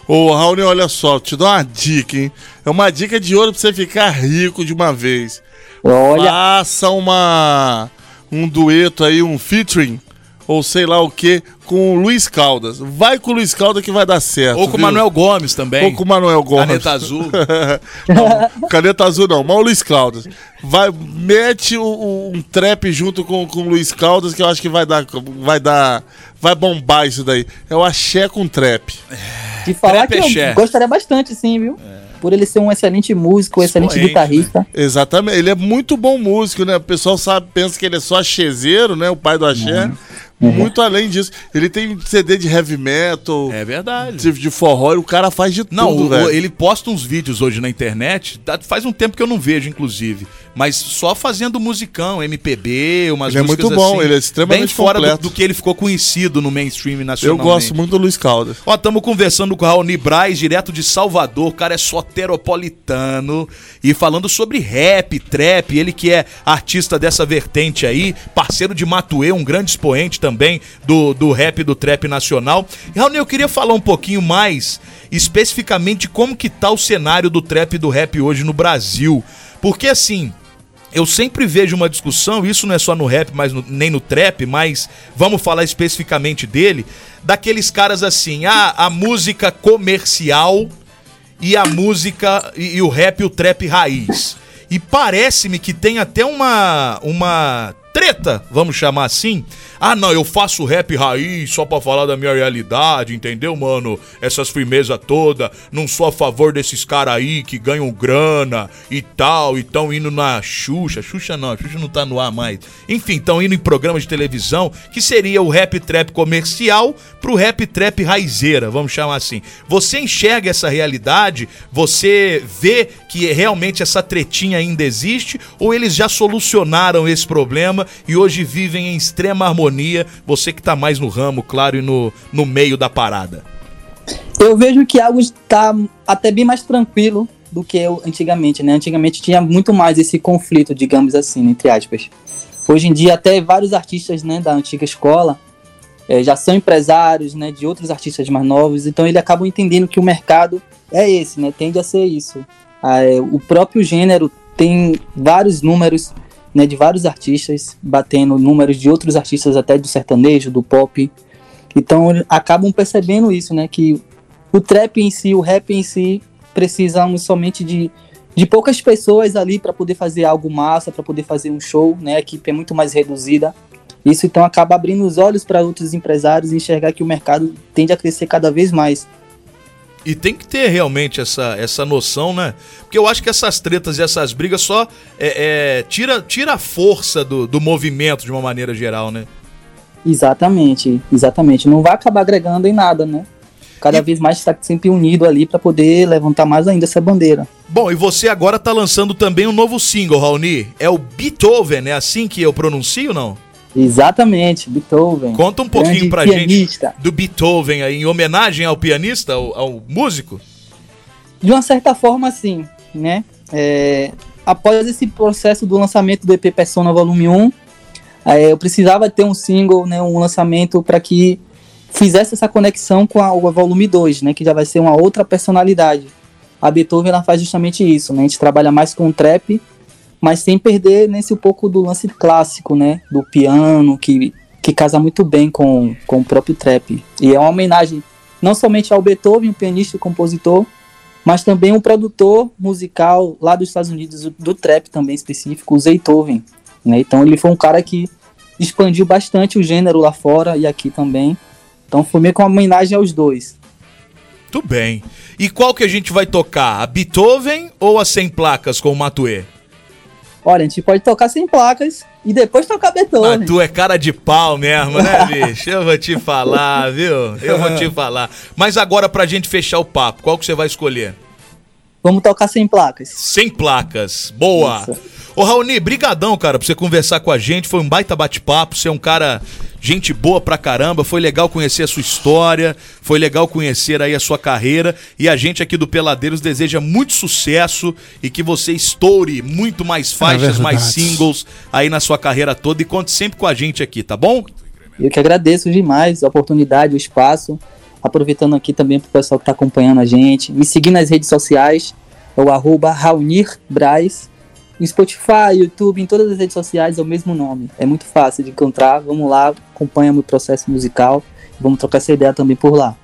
Ô, Raoni, olha só, te dou uma dica, hein? É uma dica de ouro pra você ficar rico de uma vez. Olha. Faça uma. um dueto aí, um featuring, ou sei lá o que, com o Luiz Caldas. Vai com o Luiz Caldas que vai dar certo. Ou com o? Manuel Gomes também. Ou com o Manuel Gomes. Caneta azul. não, caneta azul não, mas o Luiz Caldas. Vai, mete o- um trap junto com, com o Luiz Caldas que eu acho que vai dar. Vai dar. Vai bombar isso daí. É o axé com trap. De falar Trap que axé. eu gostaria bastante, sim, viu? Por ele ser um excelente músico, um excelente Expoente, guitarrista. Exatamente, ele é muito bom músico, né? O pessoal sabe, pensa que ele é só axezeiro, né? O pai do axé. Muito além disso. Ele tem CD de heavy metal. É verdade. De, de forró, e o cara faz de Não, tudo, o- velho. ele posta uns vídeos hoje na internet, faz um tempo que eu não vejo, inclusive. Mas só fazendo musicão, MPB, umas Ele é músicas muito bom, assim, ele é extremamente Bem fora do, completo. do que ele ficou conhecido no mainstream Eu nacional. gosto muito do Luiz Caldas. Ó, estamos conversando com o Raoni Braz, direto de Salvador. O cara é soteropolitano. E falando sobre rap, trap. Ele que é artista dessa vertente aí. Parceiro de Matuê, um grande expoente também do, do rap e do trap nacional. E, Raoni, eu queria falar um pouquinho mais especificamente como que tá o cenário do trap e do rap hoje no Brasil. Porque assim, eu sempre vejo uma discussão, isso não é só no rap, mas no- nem no trap, mas vamos falar especificamente dele, daqueles caras assim, ah, a música comercial e a música e, e o rap e o trap raiz. E parece-me que tem até uma uma treta, vamos chamar assim. Ah, não, eu faço rap raiz só pra falar da minha realidade, entendeu, mano? Essas firmeza toda, não sou a favor desses caras aí que ganham grana e tal, e tão indo na Xuxa. Xuxa não, Xuxa não tá no ar mais. Enfim, estão indo em programas de televisão, que seria o rap trap comercial pro rap trap raizeira, vamos chamar assim. Você enxerga essa realidade? Você vê que realmente essa tretinha ainda existe? Ou eles já solucionaram esse problema e hoje vivem em extrema harmonia? Você que tá mais no ramo, claro, e no, no meio da parada. Eu vejo que algo está até bem mais tranquilo do que eu antigamente, né? Antigamente tinha muito mais esse conflito, digamos assim, entre aspas. Hoje em dia, até vários artistas né, da antiga escola eh, já são empresários né, de outros artistas mais novos, então eles acabam entendendo que o mercado é esse, né? Tende a ser isso. Ah, é, o próprio gênero tem vários números né, de vários artistas, batendo números de outros artistas até do sertanejo, do pop. Então acabam percebendo isso, né? Que o trap em si, o rap em si, precisamos somente de, de poucas pessoas ali para poder fazer algo massa, para poder fazer um show, né? A equipe é muito mais reduzida. Isso então acaba abrindo os olhos para outros empresários e enxergar que o mercado tende a crescer cada vez mais. E tem que ter realmente essa, essa noção, né? Porque eu acho que essas tretas e essas brigas só é, é, tira, tira a força do, do movimento de uma maneira geral, né? Exatamente, exatamente. Não vai acabar agregando em nada, né? Cada vez mais está sempre unido ali para poder levantar mais ainda essa bandeira. Bom, e você agora tá lançando também um novo single, Raoni. É o Beethoven, é assim que eu pronuncio, não? Exatamente, Beethoven. Conta um pouquinho pra pianista. gente do Beethoven aí, em homenagem ao pianista, ao, ao músico. De uma certa forma, sim, né? É, após esse processo do lançamento do EP Persona Volume 1, é, eu precisava ter um single, né, um lançamento para que fizesse essa conexão com a, o Volume 2, né, que já vai ser uma outra personalidade. A Beethoven ela faz justamente isso, né? A gente trabalha mais com o trap, mas sem perder nesse pouco do lance clássico, né? Do piano, que, que casa muito bem com, com o próprio trap. E é uma homenagem não somente ao Beethoven, o pianista e compositor, mas também um produtor musical lá dos Estados Unidos, do, trap também específico, o Zaytoven. Né? Então ele foi um cara que expandiu bastante o gênero lá fora e aqui também. Então foi meio que uma homenagem aos dois. Tudo bem. E qual que a gente vai tocar? A Beethoven ou a Sem Placas com o Matuê? Olha, a gente pode tocar sem placas e depois tocar Beethoven. Ah, tu é cara de pau mesmo, né, bicho? Eu vou te falar, viu? Eu vou te falar. Mas agora, pra gente fechar o papo, qual que você vai escolher? Vamos tocar sem placas. Sem placas. Boa. Ô, Raoni, brigadão, cara, por você conversar com a gente. Foi um baita bate-papo. Você é um cara, gente boa pra caramba. Foi legal conhecer a sua história. Foi legal conhecer aí a sua carreira. E a gente aqui do Peladeiros deseja muito sucesso e que você estoure muito mais faixas, mais verdade. singles aí na sua carreira toda. E conte sempre com a gente aqui, tá bom? Eu que agradeço demais a oportunidade, o espaço. Aproveitando aqui também pro pessoal que tá acompanhando a gente. Me seguir nas redes sociais, é o arroba Raunir. No Spotify, YouTube, em todas as redes sociais é o mesmo nome. É muito fácil de encontrar. Vamos lá, acompanha meu processo musical. Vamos trocar essa ideia também por lá.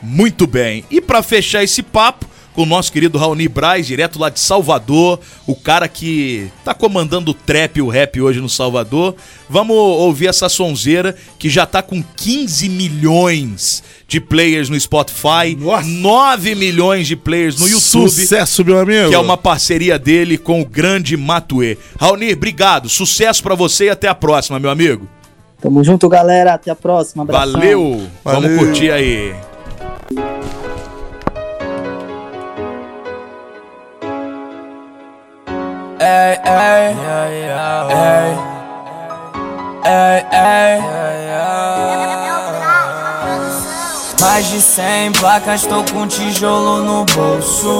Muito bem. E pra fechar esse papo com o nosso querido Raoni Braz, direto lá de Salvador, o cara que tá comandando o trap e o rap hoje no Salvador. Vamos ouvir essa sonzeira que já tá com 15 milhões de players no Spotify, 9 milhões de players no YouTube. Sucesso, meu amigo. Que é uma parceria dele com o grande Matue. Raoni, obrigado. Sucesso pra você e até a próxima, meu amigo. Tamo junto, galera. Até a próxima. Abração. Valeu. Vamos Valeu. curtir aí. Mais de 100 placas, tô com tijolo no bolso.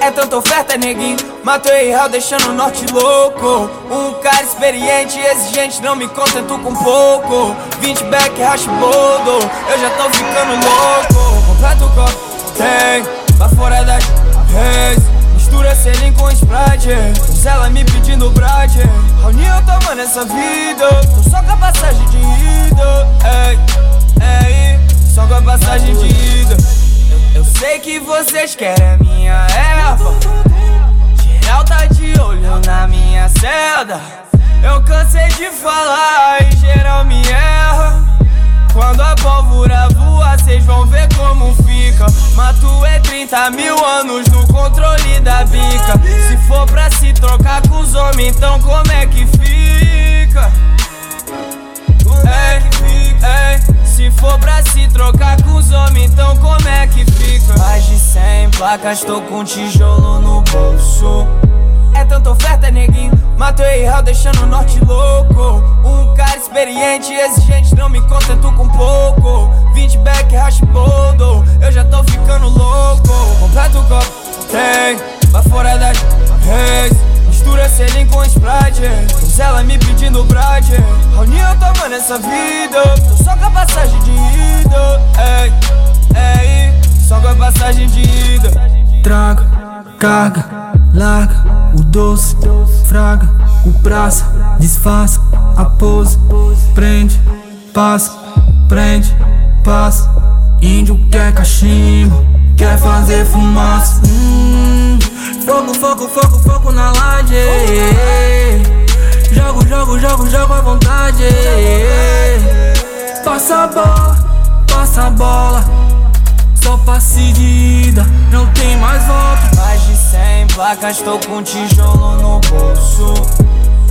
É tanta oferta, neguinho. Mato e real, deixando o norte louco. Um cara experiente, exigente, não me contento com pouco. 20 back, rashbodo, eu já tô ficando louco. Completo o copo, tem, lá fora das reis. Mistura selim com Sprite Ela me pedindo brade Raoni eu tomando essa vida. Tô só com a passagem de ida Ei, ei, só com a passagem de ida. Eu, eu sei que vocês querem a minha erva. Geral tá de olho na minha seda. Eu cansei de falar e geral me erra quando a pólvora voa, cês vão ver como fica. Mato é 30 mil anos no controle da bica. Se for pra se trocar com os homens, então como é que fica? Ei, ei, se for pra se trocar com os homens, então como é que fica? Mais de 100 placas, tô com tijolo no bolso. É tanta oferta, neguinho. Mato e real, deixando o norte louco. Um cara experiente, exigente, não me contento com pouco. 20 back, rashbodo, eu já tô ficando louco. Completo o copo, tem, lá fora das reis. Mistura selim com Sprite. Ela me pedindo brade. Raoni eu tomando essa vida. Tô só com a passagem de ida. Ei, ei, só com a passagem de ida. Traga, carga, larga o doce, fraga, o praça, disfarça, a pose, prende, passa, prende, passa. Índio quer cachimbo, quer fazer fumaça. Hum, fogo, fogo, fogo, fogo na laje. Jogo, jogo, jogo, jogo à vontade. Passa a bola, passa a bola. Só passe de ida, não tem mais volta. 100 placas, tô com tijolo no bolso.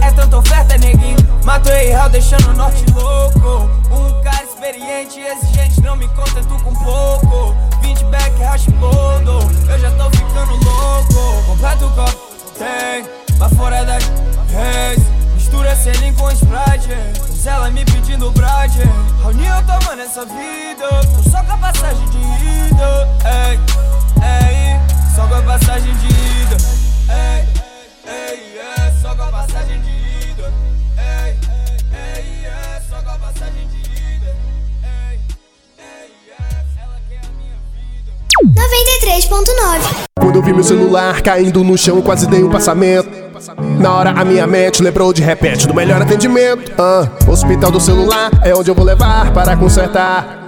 É tanta oferta, neguinho. Mato real, deixando o norte louco. Um cara experiente, exigente, não me contento com pouco. 20 back, rashbodo, eu já tô ficando louco. Completo o copo, tem, lá fora das reis. Mistura selim com Sprite. Ela me pedindo brade. Raoni eu tomando essa vida. Tô só com a passagem de ida. Ei, ei, só com a passagem de ida. Ei, ei, é, só com a passagem de ida. Ei, ei, é, só com a passagem de ida. Ei, ei, é, ela quer a minha 93.9 Quando eu vi meu celular caindo no chão, quase dei um passamento. Na hora a minha mente lembrou de repente do melhor atendimento. Ah, hospital do celular é onde eu vou levar para consertar.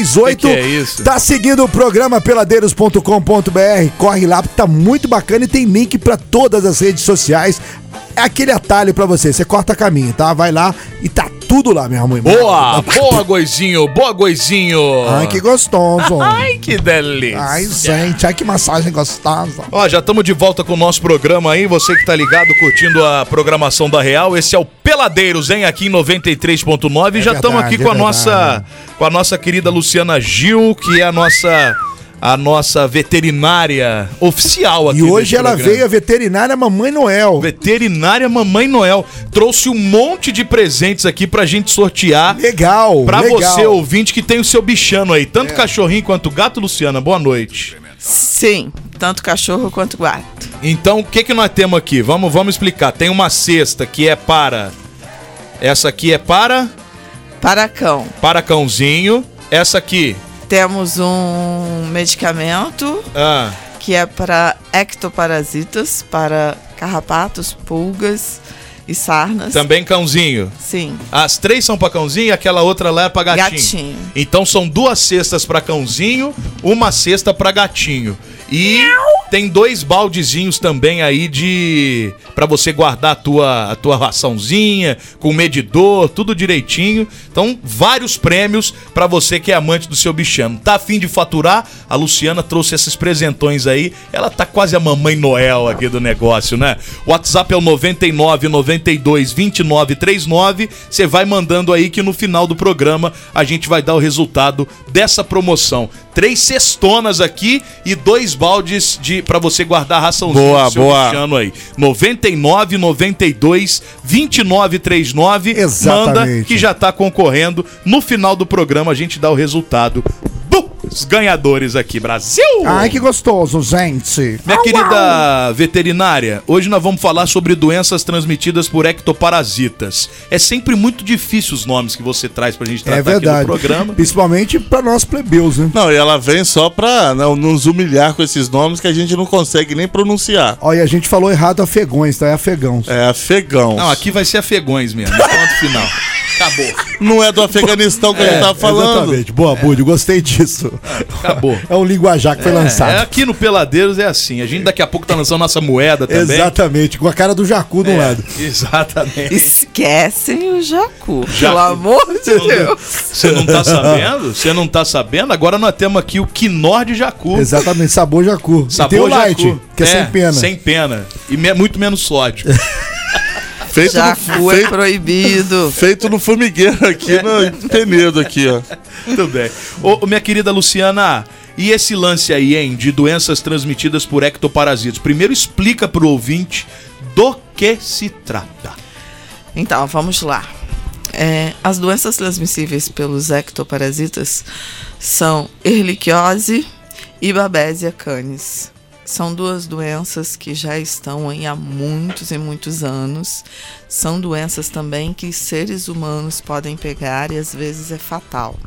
às 8. Que que é isso? Tá seguindo o programa peladeiros.com.br. Corre lá, porque tá muito bacana e tem link pra todas as redes sociais. É aquele atalho pra você. Você corta caminho, tá? Vai lá e tá tudo lá, meu amor. Boa! Boa, Goizinho! Boa, Goizinho! Ai, que gostoso. Ai, que delícia! Ai, gente, ai que massagem gostosa. Ó, já estamos de volta com o nosso programa aí. Você que tá ligado, curtindo a programação da Real. Esse é o Peladeiros, hein? Aqui em 93.9. E já estamos aqui com é a nossa com a nossa querida Luciana Gil, que é a nossa a nossa veterinária oficial aqui E hoje ela programa. veio a veterinária Mamãe Noel. Veterinária Mamãe Noel trouxe um monte de presentes aqui pra gente sortear. Legal, Pra legal. você, ouvinte, que tem o seu bichano aí, tanto cachorrinho quanto gato, Luciana. Boa noite. Sim, tanto cachorro quanto gato. Então, o que que nós temos aqui? Vamos, vamos explicar. Tem uma cesta que é para Essa aqui é para Para cão, para cãozinho. Essa aqui, temos um medicamento ah, que é para ectoparasitas, para carrapatos, pulgas e sarnas. também cãozinho. Sim. As três são pra cãozinho e aquela outra lá é pra gatinho. Gatinho. Então são duas cestas pra cãozinho, uma cesta pra gatinho. E tem dois baldezinhos também aí de Pra você guardar a tua a tua raçãozinha com medidor, tudo direitinho. Então, vários prêmios pra você que é amante do seu bichano. Tá afim de faturar? A Luciana trouxe esses presentões aí. Ela tá quase a mamãe Noel aqui do negócio, né? O WhatsApp é o 99 92 29 39. Você vai mandando aí que no final do programa a gente vai dar o resultado dessa promoção. Três cestonas aqui e dois baldes de para você guardar a raçãozinha Boa, do boa. bichano aí. 99 92 29 39. Manda Exatamente. que já tá concorrendo. No final do programa a gente dá o resultado dos ganhadores aqui, Brasil! Ai, que gostoso, gente. Minha querida veterinária, hoje nós vamos falar sobre doenças transmitidas por ectoparasitas. É sempre muito difícil os nomes que você traz pra gente tratar É verdade. aqui no programa. Principalmente pra nós plebeus, né? Não, e ela vem só pra não, nos humilhar com esses nomes que a gente não consegue nem pronunciar. Olha, a gente falou errado afegões, tá? É afegãos. É afegão. Não, aqui vai ser afegões mesmo. Ponto final. Acabou. Não é do Afeganistão que a gente tava falando. Exatamente. Boa, Bud, gostei disso. Acabou. É um linguajar que foi É, lançado. é, aqui no Peladeiros é assim. A gente daqui a pouco tá lançando nossa moeda também. Exatamente, com a cara do Jacu do É, lado. Exatamente. Esquecem o jacu, Jacu. pelo amor de Deus. Você não tá sabendo? Você não tá sabendo? Agora nós temos aqui o quinor de jacu. Exatamente, sabor Jacu. Sabor e tem o light, jacu. que é, sem pena. Sem pena. E me- muito menos sódio. Feito Jacu no, é feito, proibido. feito no formigueiro aqui, no Penedo aqui, ó. Tudo bem. Ô, minha querida Luciana, e esse lance aí, hein, de doenças transmitidas por ectoparasitas? Primeiro explica pro ouvinte do que se trata. Então, vamos lá. É, as doenças transmissíveis pelos ectoparasitas são erliquiose e babésia canis. São duas doenças que já estão aí há muitos e muitos anos. São doenças também que seres humanos podem pegar e às vezes é fatal.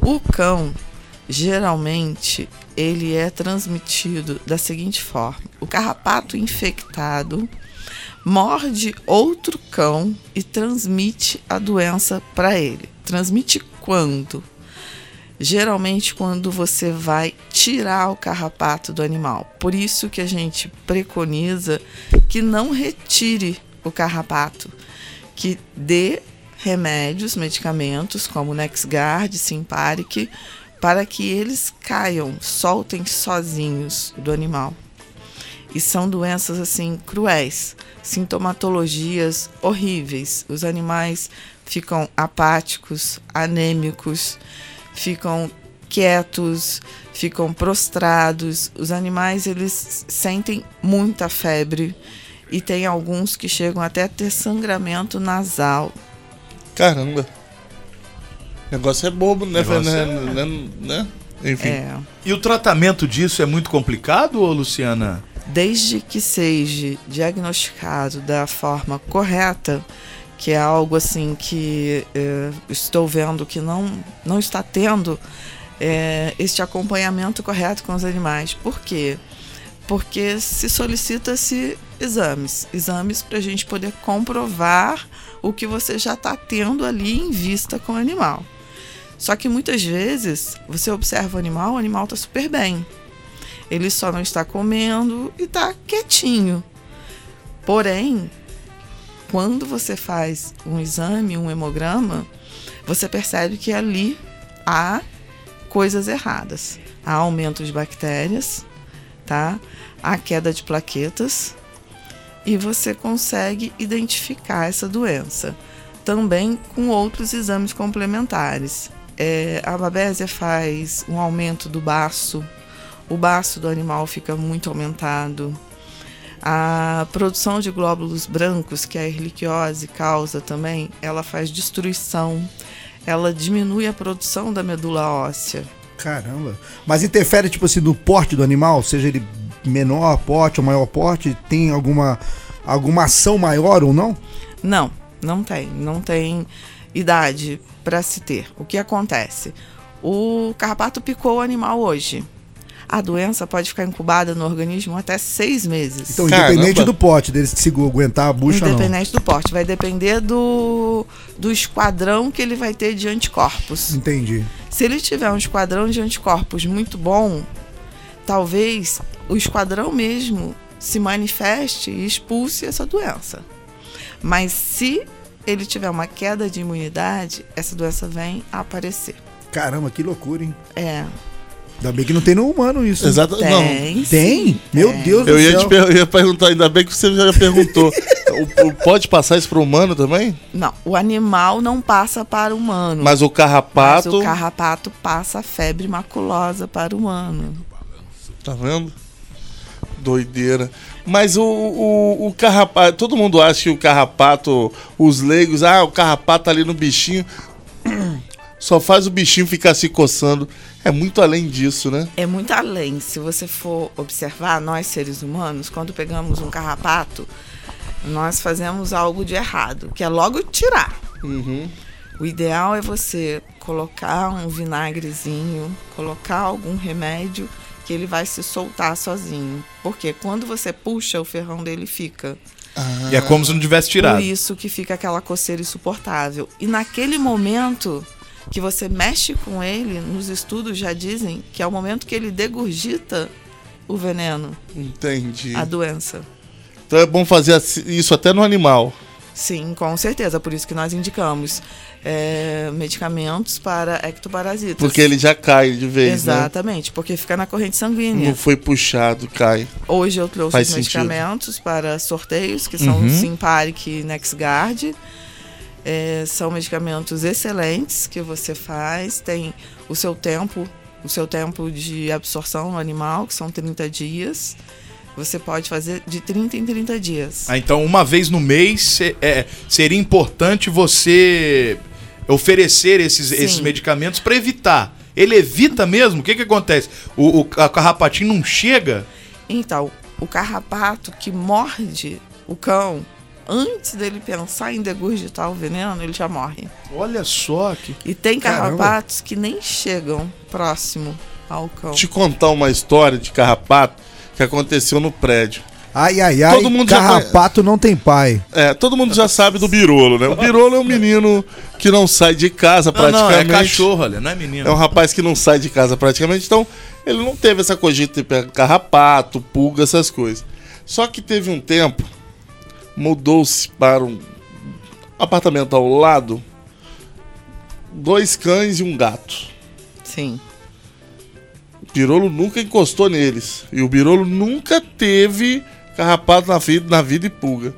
O cão, geralmente, ele é transmitido da seguinte forma: o carrapato infectado morde outro cão e transmite a doença para ele. Transmite quando? Geralmente quando você vai tirar o carrapato do animal. Por isso que a gente preconiza que não retire o carrapato, que dê remédios, medicamentos como Nexgard, Simparic, para que eles caiam, soltem sozinhos do animal. E são doenças assim cruéis, sintomatologias horríveis. Os animais ficam apáticos, anêmicos, ficam quietos, ficam prostrados. Os animais eles sentem muita febre e tem alguns que chegam até a ter sangramento nasal. Caramba. O negócio é bobo, né? Né, é- né, né? Enfim. É. E o tratamento disso é muito complicado, ô Luciana? Desde que seja diagnosticado da forma correta, que é algo assim que eh, estou vendo que não, não está tendo eh, este acompanhamento correto com os animais. Por quê? Porque se solicita-se exames, exames para a gente poder comprovar o que você já está tendo ali em vista com o animal. Só que muitas vezes você observa o animal, o animal está super bem. Ele só não está comendo e está quietinho. Porém, quando você faz um exame, um hemograma, você percebe que ali há coisas erradas. Há aumento de bactérias, tá? Há queda de plaquetas e você consegue identificar essa doença. Também com outros exames complementares. É, a babésia faz um aumento do baço, o baço do animal fica muito aumentado. A produção de glóbulos brancos, que a erliquiose causa também, ela faz destruição, ela diminui a produção da medula óssea. Caramba. Mas interfere, tipo assim, no porte do animal? Seja ele menor porte ou maior porte? Tem alguma, alguma ação maior ou não? Não, não tem. Não tem idade para se ter. O que acontece? O carrapato picou o animal hoje. A doença pode ficar incubada no organismo até seis meses. Então, independente do porte, dele se aguentar a bucha ou não. Independente do porte. Vai depender do, do esquadrão que ele vai ter de anticorpos. Entendi. Se ele tiver um esquadrão de anticorpos muito bom, talvez o esquadrão mesmo se manifeste e expulse essa doença. Mas se ele tiver uma queda de imunidade, essa doença vem a aparecer. Caramba, que loucura, hein? É. Ainda bem que não tem no humano isso. Exato. Tem, Não. sim. Tem? Meu Deus Eu do ia, céu. per- eu ia perguntar, ainda bem que você já perguntou. O- o- pode passar isso para o humano também? Não, o animal não passa para o humano. Mas o carrapato. Mas o carrapato passa a febre maculosa para o humano. Tá vendo? Doideira. Mas o, o, o carrapato. Todo mundo acha que o carrapato, os leigos, ah, o carrapato tá ali no bichinho. Só faz o bichinho ficar se coçando. É muito além disso, né? É muito além. Se você for observar, nós seres humanos, quando pegamos um carrapato, nós fazemos algo de errado, que é logo tirar. Uhum. O ideal é você colocar um vinagrezinho, colocar algum remédio que ele vai se soltar sozinho. Porque quando você puxa, o ferrão dele fica. E é como se não tivesse tirado. Por isso que fica aquela coceira insuportável. E naquele momento que você mexe com ele, nos estudos já dizem que é o momento que ele degurgita o veneno, Entendi. a doença. Então é bom fazer isso até no animal. Sim, com certeza. Por isso que nós indicamos é, medicamentos para ectoparasitas. Porque ele já cai de vez, né? Exatamente, porque fica na corrente sanguínea. Não foi puxado, cai. Hoje eu trouxe Faz os sentido. medicamentos para sorteios, que são Uhum. Simparic e NexGard. É, são medicamentos excelentes que você faz, tem o seu tempo, o seu tempo de absorção no animal, que são 30 dias. Você pode fazer de 30 em 30 dias. Ah, então, uma vez no mês é, seria importante você oferecer esses, Sim. esses medicamentos para evitar. Ele evita mesmo? O que, que acontece? O, o carrapatinho não chega? Então, o carrapato que morde o cão, antes dele pensar em degurgitar o veneno, ele já morre. Olha só que. E tem Caramba. carrapatos que nem chegam próximo ao cão. Te contar uma história de carrapato que aconteceu no prédio. Ai, ai, ai. Todo mundo já carrapato não tem pai. É, todo mundo já sabe do Birolo, né? O Birolo é um menino que não sai de casa Não, não, praticamente. é cachorro, olha, não é menino. É um rapaz que não sai de casa praticamente, então ele não teve essa cogita de pegar carrapato, pulga, essas coisas. Só que teve um tempo, mudou-se para um apartamento ao lado, dois cães e um gato. Sim. O Birolo nunca encostou neles. E o Birolo nunca teve carrapato na vida, na vida e pulga.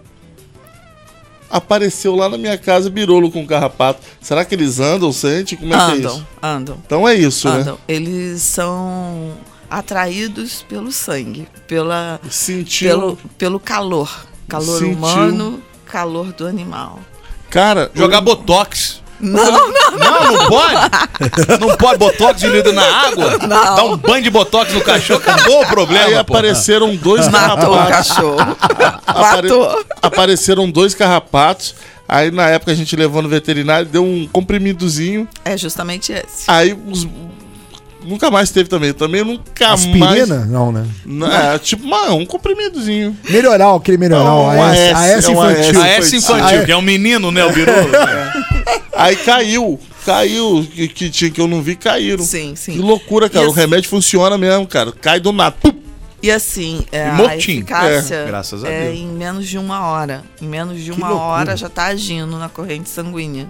Apareceu lá na minha casa Birolo com carrapato. Será que eles andam, sente? Como é que é andam, isso? andam. Então é isso, né? andam. Eles são atraídos pelo sangue, pela, Sentiu. pelo, pelo calor. Calor Sentiu. humano, calor do animal. Cara, Jogar eu- botox. Não, não, Não, não pode? Não pode botox diluído na água? Não. Dá um banho de botox no cachorro, acabou o problema. Aí apareceram dois Matou o carrapatos. cachorro. Apare- Matou. Apareceram dois carrapatos. Aí na época a gente levou no veterinário, deu um comprimidozinho. É justamente esse. Aí os- nunca mais teve também. Também nunca Aspirina? mais. Não, né? Não, É, tipo, uma, um comprimidozinho. Melhoral, aquele melhoral. Não, a um S, a S é infantil. A S infantil, é. que é um menino, né, o birolo? Aí caiu. Caiu. Que, que tinha que eu não vi, caíram. Sim, sim. Que loucura, cara. E O assim- remédio funciona mesmo, cara. Cai do nada. Pum! E assim, é, a Mortinho. eficácia É, graças a é Deus. em menos de uma hora. Em menos de Que uma loucura. hora já está agindo na corrente sanguínea.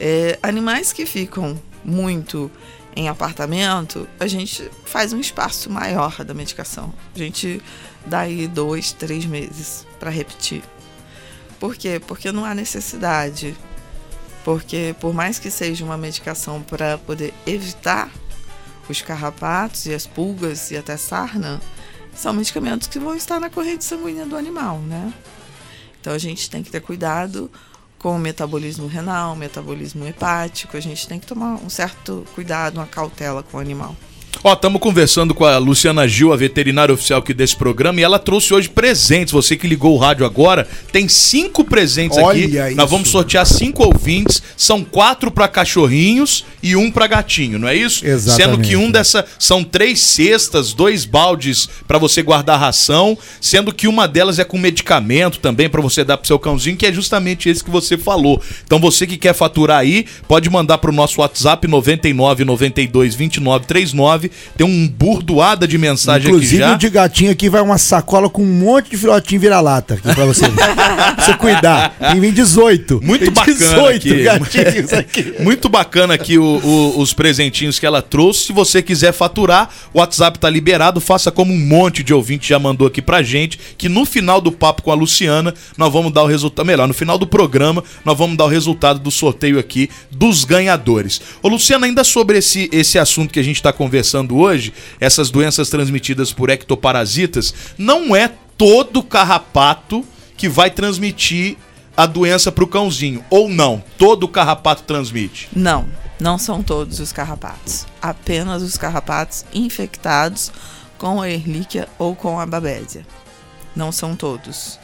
É, animais que ficam muito em apartamento, a gente faz um espaço maior da medicação. A gente dá aí dois, três meses para repetir. Por quê? Porque não há necessidade. Porque por mais que seja uma medicação para poder evitar os carrapatos e as pulgas e até sarna, são medicamentos que vão estar na corrente sanguínea do animal, né? Então a gente tem que ter cuidado com o metabolismo renal, metabolismo hepático, a gente tem que tomar um certo cuidado, uma cautela com o animal. Ó, estamos conversando com a Luciana Gil, a veterinária oficial aqui desse programa, e ela trouxe hoje presentes. Você que ligou o rádio agora, tem cinco presentes Olha aqui. isso. Nós vamos sortear cinco ouvintes. São quatro para cachorrinhos e um para gatinho, não é isso? Exatamente. Sendo que um dessa são três cestas, dois baldes para você guardar ração, sendo que uma delas é com medicamento também para você dar pro seu cãozinho, que é justamente esse que você falou. Então você que quer faturar aí, pode mandar pro nosso WhatsApp 99 92 29 39. Tem um burdoada de mensagem Inclusive, aqui já. o de gatinho aqui vai uma sacola com um monte de filhotinho vira-lata aqui pra você. pra você cuidar. Tem vem 18. Muito Tem bacana 18 aqui. gatinhos aqui. Muito bacana aqui o- o- os presentinhos que ela trouxe. Se você quiser faturar, o WhatsApp tá liberado. Faça como um monte de ouvinte já mandou aqui pra gente. Que no final do papo com a Luciana, nós vamos dar o resultado. Melhor, no final do programa, nós vamos dar o resultado do sorteio aqui dos ganhadores. Ô, Luciana, ainda sobre esse, esse assunto que a gente tá conversando hoje, essas doenças transmitidas por ectoparasitas, não é todo carrapato que vai transmitir a doença pro cãozinho. Ou não, todo carrapato transmite. Não, não são todos os carrapatos. Apenas os carrapatos infectados com a Ehrlichia ou com a Babesia. Não são todos.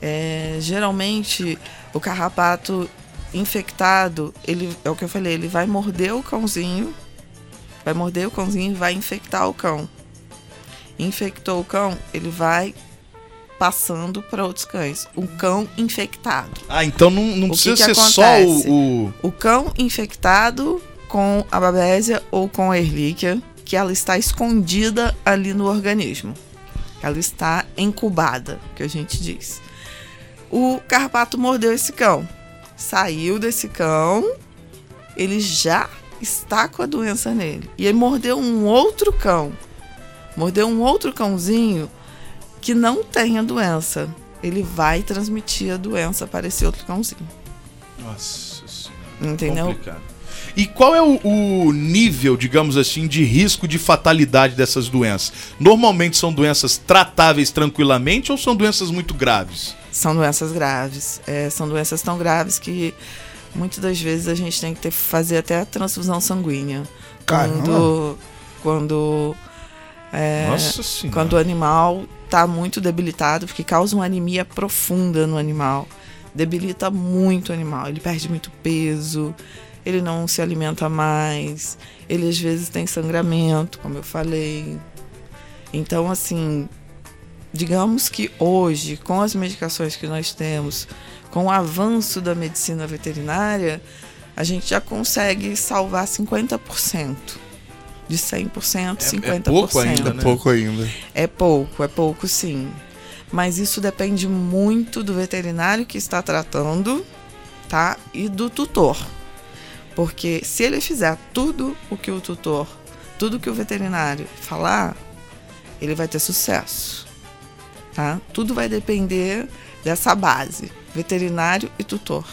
É, geralmente, o carrapato infectado, ele é o que eu falei, ele vai morder o cãozinho, vai morder o cãozinho e vai infectar o cão. Infectou o cão, ele vai passando para outros cães. O cão infectado. Ah, então não, não precisa que que ser só acontece? o, o- O cão infectado com a babésia ou com a erlíquia, que ela está escondida ali no organismo. Ela está incubada, que a gente diz. O carrapato mordeu esse cão. Saiu desse cão, ele já está com a doença nele. E ele mordeu um outro cão. Mordeu um outro cãozinho que não tem a doença. Ele vai transmitir a doença para esse outro cãozinho. Nossa senhora. Entendeu? Complicado. E qual é o, o nível, digamos assim, de risco de fatalidade dessas doenças? Normalmente são doenças tratáveis tranquilamente ou são doenças muito graves? São doenças graves. É, são doenças tão graves que muitas das vezes a gente tem que ter, fazer até a transfusão sanguínea. Caramba. Quando. Quando. é, quando o animal está muito debilitado, porque causa uma anemia profunda no animal. Debilita muito o animal. Ele perde muito peso, ele não se alimenta mais, ele às vezes tem sangramento, como eu falei. Então, assim, digamos que hoje, com as medicações que nós temos, com o avanço da medicina veterinária, a gente já consegue salvar 50%. De 100%, 50%. pouco ainda, né? É pouco ainda. É pouco, é pouco sim. Mas isso depende muito do veterinário que está tratando, tá? E do tutor. Porque se ele fizer tudo o que o tutor, tudo que o veterinário falar, ele vai ter sucesso. Tá? Tudo vai depender dessa base, veterinário e tutor.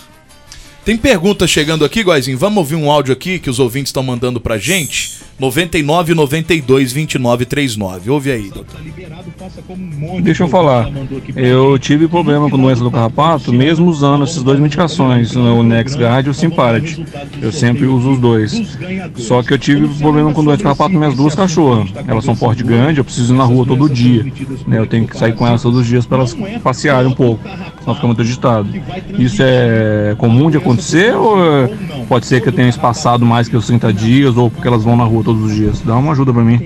Tem pergunta chegando aqui, Goizinho. Vamos ouvir um áudio aqui que os ouvintes estão mandando pra gente. 99 92 29 39. Ouve aí, doutor. Deixa eu falar. Eu tive problema com doença do carrapato, mesmo usando essas duas medicações, o NexGard e o Simparat. Eu sempre uso os dois. Só que eu tive problema com doença do carrapato com minhas duas cachorras. Elas são porte grande, eu preciso ir na rua todo dia. Né? Eu tenho que sair com elas todos os dias para elas passearem um pouco, senão fica muito agitado. Isso é comum de acontecer ou é- pode ser que eu tenha espaçado mais que os 30 dias ou porque elas vão na rua todos os dias? Dá uma ajuda para mim.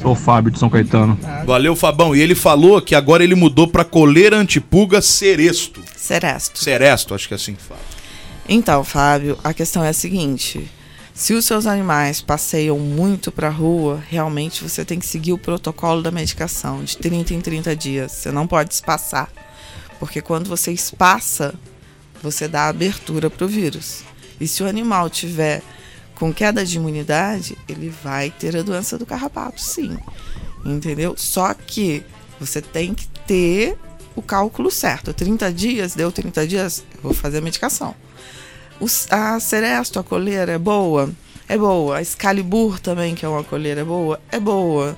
Sou o Fábio de São Caetano. Valeu, Fabão. E ele falou que agora ele mudou pra coleira antipulga Ceresto. Ceresto. Ceresto, acho que é assim que fala. Então, Fábio, a questão é a seguinte: se os seus animais passeiam muito para a rua, realmente você tem que seguir o protocolo da medicação de 30 em 30 dias. Você não pode espaçar, porque quando você espaça, você dá abertura para o vírus. E se o animal tiver com queda de imunidade, ele vai ter a doença do carrapato, sim. Entendeu? Só que você tem que ter o cálculo certo. 30 dias, deu 30 dias, eu vou fazer a medicação. Os- a Ceresto, a coleira, é boa? É boa. A Excalibur também, que é uma coleira, boa? É boa.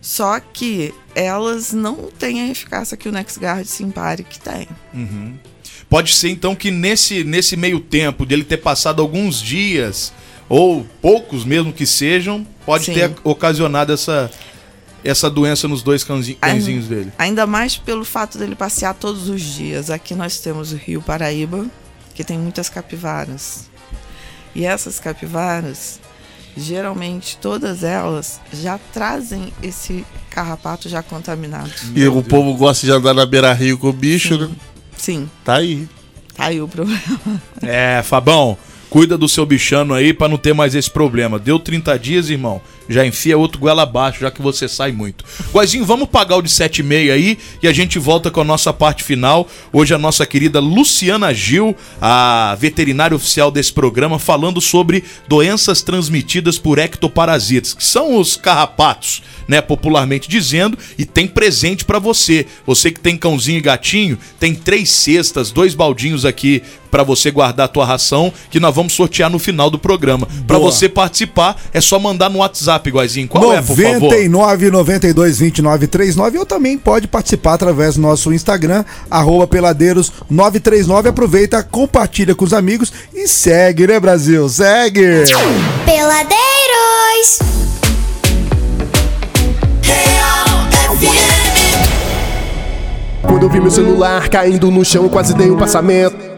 Só que elas não têm a eficácia que o NexGard Simparic tem. Uhum. Pode ser então que nesse, nesse meio tempo dele ter passado alguns dias, ou poucos mesmo que sejam, pode Sim. ter ocasionado essa, essa doença nos dois cãezinhos dele. Ainda mais pelo fato dele passear todos os dias. Aqui nós temos o Rio Paraíba, que tem muitas capivaras. E essas capivaras, geralmente todas elas já trazem esse carrapato já contaminado. E o povo gosta de andar na beira-rio com o bicho, né? Sim, Tá aí. tá aí o problema. É, Fabão, cuida do seu bichano aí pra não ter mais esse problema. Deu 30 dias, irmão. Já enfia outro goela abaixo, já que você sai muito. Guazinho, vamos pagar o de 7,5 aí e a gente volta com a nossa parte final. Hoje a nossa querida Luciana Gil, a veterinária oficial desse programa, falando sobre doenças transmitidas por ectoparasitas, que são os carrapatos, né, popularmente dizendo, e tem presente pra você. Você que tem cãozinho e gatinho, tem três cestas, dois baldinhos aqui pra você guardar a tua ração, que nós vamos sortear no final do programa. Pra Boa. você participar, é só mandar no WhatsApp, Guazinho. Qual é, por favor? 99 92 29 39 ou também pode participar através do nosso Instagram, arroba peladeiros 939. Aproveita, compartilha com os amigos e segue, né, Brasil? Segue! Peladeiros. Quando eu vi meu celular caindo no chão, quase dei um passamento.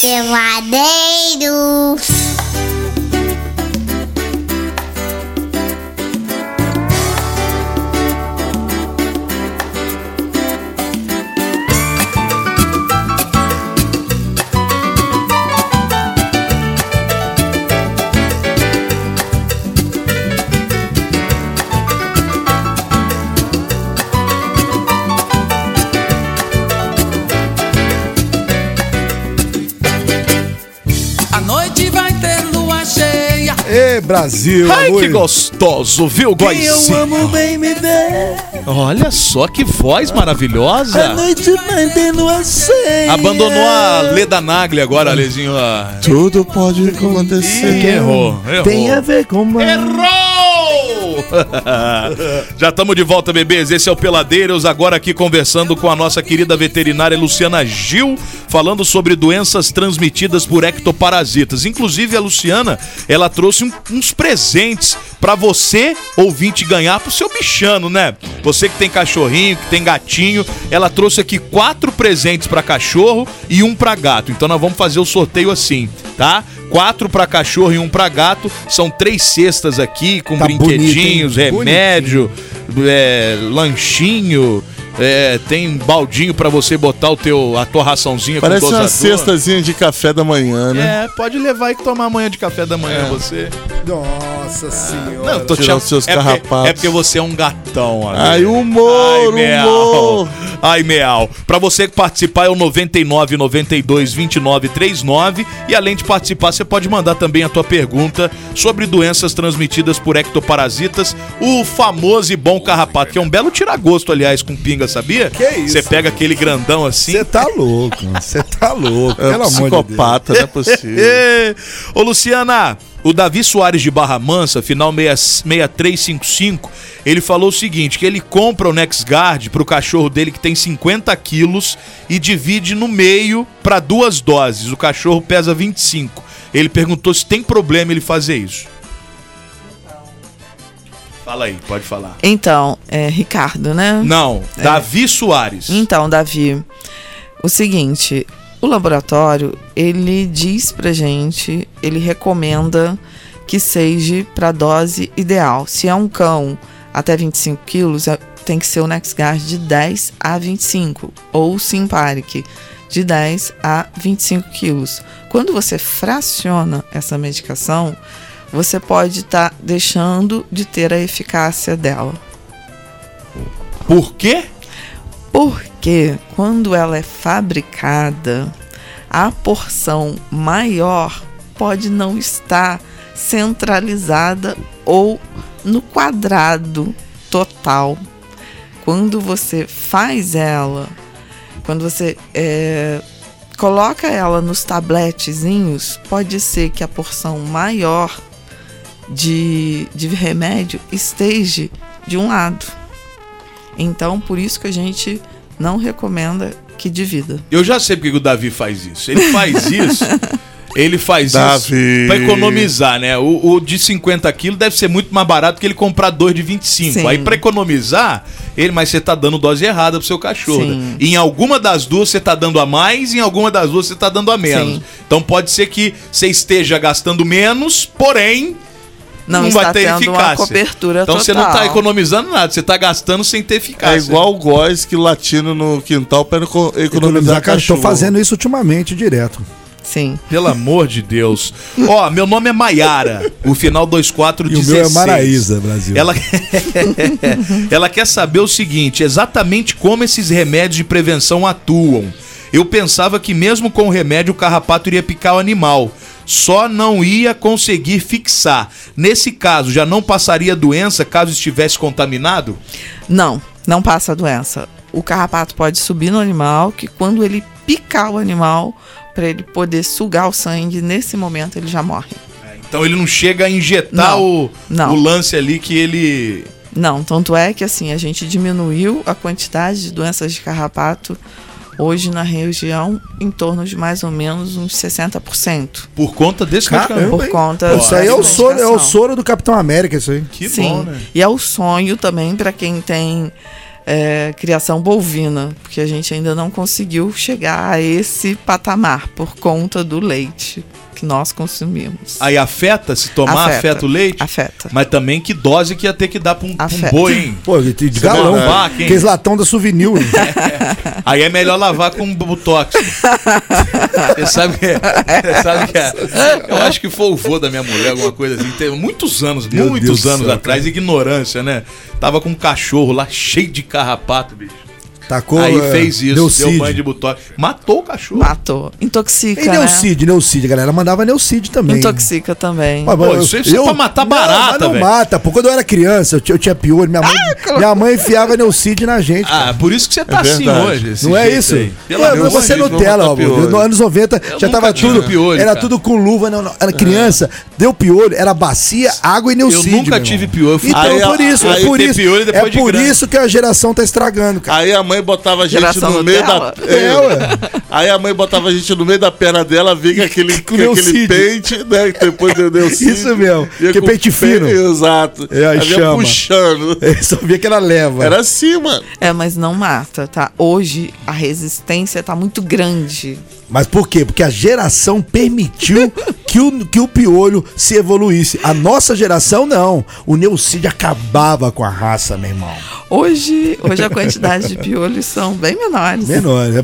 Peladeiros. Brasil! Ai, amor. que gostoso, viu, Quem eu Goizinho? amo bem me vê. Olha só que voz maravilhosa. A noite lua cheia. Abandonou a Leda Nagli agora, Alezinho. ah. Tudo pode acontecer. Que errou, errou. Tem a ver com. Errou! Já estamos de volta, bebês. Esse é o Peladeiros, agora aqui conversando com a nossa querida veterinária Luciana Gil, falando sobre doenças transmitidas por ectoparasitas. Inclusive, a Luciana, ela trouxe um- uns presentes pra você, ouvinte, ganhar pro seu bichano, né? Você que tem cachorrinho, que tem gatinho, ela trouxe aqui quatro presentes pra cachorro e um pra gato. Então nós vamos fazer o sorteio assim, tá? Quatro pra cachorro e um pra gato. São três cestas aqui com Tá brinquedinhos, bonito, remédio, é, lanchinho. É, tem baldinho pra você botar o teu, a tua raçãozinha Parece com uma dosador. cestazinha de café da manhã, né? É, pode levar e tomar amanhã de café da manhã É. você. Nossa senhora. Não, eu tô Tirar te os seus é porque, carrapatos. é porque você é um gatão, amigo. Ai, humor, Ai, Meal. humor. Ai, Meal. Pra você participar é o 99 92 29 39 e além de participar, você pode mandar também a tua pergunta sobre doenças transmitidas por ectoparasitas, o famoso e bom carrapato, que é um belo tiragosto, aliás, com pinga, sabia? Que isso? Você pega aquele grandão assim. Você tá louco, você tá louco. É um pelo amor de psicopata, não é possível. Ô, Luciana, o Davi Soares de Barra Mansa, final 6- 6355, ele falou o seguinte, que ele compra o NexGuard pro cachorro dele que tem 50 quilos e divide no meio pra duas doses. O cachorro pesa 25. Ele perguntou se tem problema ele fazer isso. Fala aí, pode falar. Então, é Ricardo, né? Não, É. Davi Soares. Então, Davi, o seguinte, o laboratório, ele diz pra gente, ele recomenda que seja pra dose ideal. Se é um cão até 25 quilos, é- tem que ser o NexGuard de 10 a 25, ou Simparic de 10 a 25 quilos. Quando você fraciona essa medicação, você pode estar deixando de ter a eficácia dela. Por quê? Porque quando ela é fabricada, a porção maior pode não estar centralizada ou no quadrado total. Quando você faz ela, quando você é, coloca ela nos tabletezinhos, pode ser que a porção maior de, de remédio esteja de um lado. Então, por isso que a gente não recomenda que divida. Eu já sei porque que o Davi faz isso. Ele faz isso. Ele faz Davi. isso pra economizar, né? O, o de 50 quilos deve ser muito mais barato que ele comprar dois de 25. Sim. Aí pra economizar, ele, mas você tá dando dose errada pro seu cachorro. Né? Em alguma das duas você tá dando a mais, em alguma das duas você tá dando a menos. Sim. Então pode ser que você esteja gastando menos, porém Não, não, está vai ter tendo eficácia. uma cobertura então total. você não tá economizando nada, você tá gastando sem ter É eficácia. igual o góis que latino no quintal para eco- economizar Economizar, cachorro. fazendo isso ultimamente direto. Sim. Pelo amor de Deus. Ó, meu nome é Maiara. O final 2416. E o meu é Maraísa, Brasil. Ela... Ela quer saber o seguinte: exatamente como esses remédios de prevenção atuam. Eu pensava que mesmo com o remédio o carrapato iria picar o animal. Só não ia conseguir fixar. Nesse caso, já não passaria doença caso estivesse contaminado? Não, não passa doença. O carrapato pode subir no animal, que quando ele picar o animal, para ele poder sugar o sangue, nesse momento ele já morre. Então ele não chega a injetar Não, o, não. o lance ali que ele. Não, tanto é que assim, a gente diminuiu a quantidade de doenças de carrapato hoje na região em torno de mais ou menos uns 60%. Por conta desse Caramba, medicamento. Por hein? conta Isso aí é o, soro, é o soro do Capitão América, isso aí. Que Sim. bom, né? E é o sonho também para quem tem é, criação bovina, porque a gente ainda não conseguiu chegar a esse patamar por conta do leite que nós consumimos. Aí afeta, se tomar, afeta, Afeta. o leite? Afeta. Mas também que dose que ia ter que dar pra um, pra um boi, hein? Pô, de, galão. quem? Aqueles latão da souvenir. hein? Aí é melhor lavar com botox. Você sabe que é. Você sabe que é. Eu acho que foi o vô da minha mulher, alguma coisa assim. Teve muitos anos, Meu Deus muitos do anos céu, atrás, ignorância, né? Tava com um cachorro lá cheio de carrapato, bicho. Tacou, Aí é, fez isso, Neucid. deu banho de butoque. Matou o cachorro. Matou. Intoxica, E né? Neucid, Neucid, a galera mandava Neucid também. Intoxica também. Mas, Pô, isso é pra matar barata, Não, mas não mata, pô. Quando eu era criança, eu tinha, eu tinha piolho, minha mãe, minha mãe enfiava Neucid na gente. Ah, por isso que você tá É assim hoje. Não é isso? aí. Você é Deus, Nutella, ó. Nos anos 90 Eu já tava tudo. piolho, era cara. tudo com luva. Não, não. Era criança, deu piolho, era bacia, água e Neucid. Eu nunca tive piolho, eu Então, por isso, é por isso. é por isso que a geração tá estragando, cara. Aí a mãe botava a gente Geração no meio da. Nutella? É, ué. Aí a mãe botava a gente no meio da perna dela, vinha aquele, aquele pente, né? que Depois deu Neucid. Isso mesmo, que pente fino. Exato. É, aí vinha chama. puxando. Eu só via que ela leva. Era assim, mano. É, mas não mata, tá? Hoje a resistência tá muito grande. Mas por quê? Porque a geração permitiu que o, que o piolho se evoluísse. A nossa geração, não. O Neucid acabava com a raça, meu irmão. Hoje, hoje a quantidade de piolhos são bem menores. Menor, é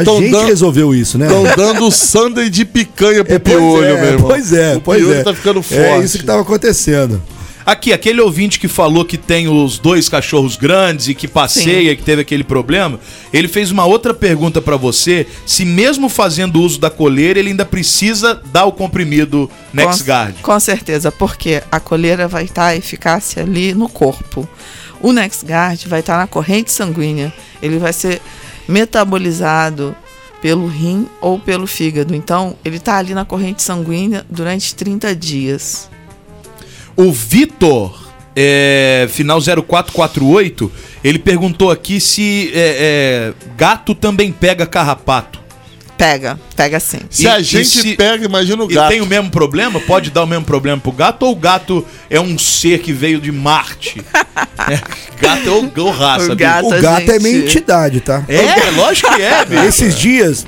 a tão gente dando- resolveu isso, né? Estão dando sundae de picanha pro É, piolho, é, meu irmão. Pois é, o pois piolho é. tá ficando forte. É isso que tava acontecendo. Aqui, aquele ouvinte que falou que tem os dois cachorros grandes e que passeia, que teve aquele problema, ele fez uma outra pergunta pra você, se mesmo fazendo uso da coleira, ele ainda precisa dar o comprimido NexGuard. Com, com certeza, porque a coleira vai estar eficácia ali no corpo. O NexGuard vai estar na corrente sanguínea. Ele vai ser metabolizado pelo rim ou pelo fígado. Então, ele está ali na corrente sanguínea durante 30 dias. O Vitor, é, final 0448, ele perguntou aqui se é, é, gato também pega carrapato. Pega, pega sim. Se a gente pega, imagina o E gato. tem o mesmo problema? Pode dar o mesmo problema pro gato? Ou o gato é um ser que veio de Marte? É, gato é o, o raça. O gato- O gato é gente- minha entidade, tá? É, lógico que é, bicho. Esses dias,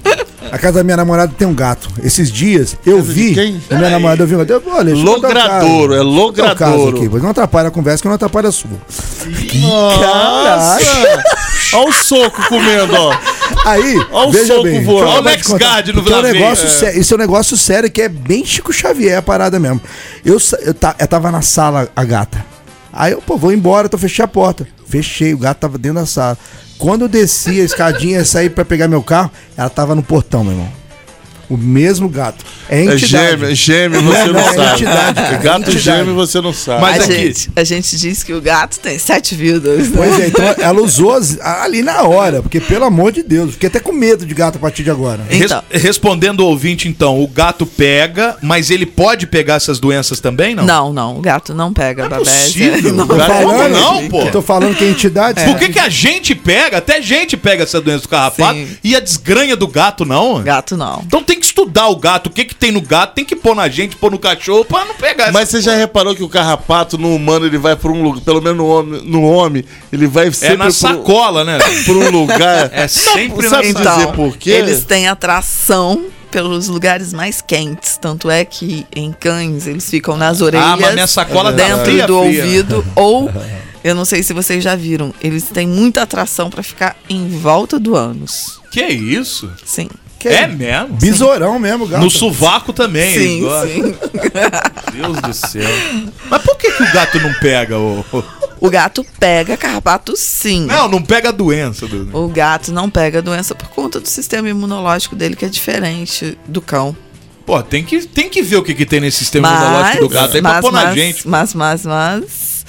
a casa da minha namorada tem um gato. Esses dias, eu vi. quem? A minha namorada eu vi um gato. Eu- Olha, um Logradouro, caso. é contar um caso logradouro. aqui, pois não atrapalha a conversa que não atrapalha a sua. Nossa! Olha o soco comendo, ó. Aí, Ó o veja soco bem. voando. Ó o contar, Guard no porque é um Vila negócio Verde. sé- Isso é um negócio sério que é bem Chico Xavier a parada mesmo. Eu, eu, ta- eu tava na sala, a gata. Aí eu, pô, vou embora, então fechei a porta. Fechei, o gato tava dentro da sala. Quando eu desci a escadinha e saí pra pegar meu carro, ela tava no portão, meu irmão. O mesmo gato. É É entidade. gêmeo, é gêmeo, você Não, não, é sabe. entidade, cara, É gato entidade. gêmeo, você não sabe. Mas a, aqui- gente, a gente diz que o gato tem sete vidas. né? Pois é, então ela usou ali na hora, porque pelo amor de Deus, fiquei até com medo de gato a partir de agora. Res- Então. respondendo o ouvinte, então, o gato pega, mas ele pode pegar essas doenças também, não? Não, não, o gato não pega Não é possível. Não falando, não, pô. Eu tô falando que é entidade. Por que, que a gente pega, até gente pega essa doença do carrapato, Sim. e a desgranha do gato não? Gato não. Então tem que estudar o gato, o que que tem no gato, tem que pôr na gente, pôr no cachorro, pra não pegar Mas você já reparou que o carrapato no humano ele vai pra um lugar, pelo menos no homem, no homem ele vai sempre É na pro- sacola, né? pra um lugar. É sempre Não, sabe na dizer Então, por quê? eles têm atração pelos lugares mais quentes. Tanto é que em cães eles ficam nas orelhas, Ah, mas minha sacola tá dentro fria, do fria. ouvido, ou eu não sei se vocês já viram, eles têm muita atração pra ficar em volta do ânus. Que isso? Sim. É mesmo? Besourão mesmo, gato. No sovaco também. Sim, sim. Deus do céu. Mas por que, que o gato não pega o. O gato pega carrapato sim. Não, não pega a doença. Do... O gato não pega a doença por conta do sistema imunológico dele, que é diferente do cão. Pô, tem que, tem que ver o que, que tem nesse sistema imunológico do gato aí pra mas, pôr na mas, gente. Mas, mas, mas.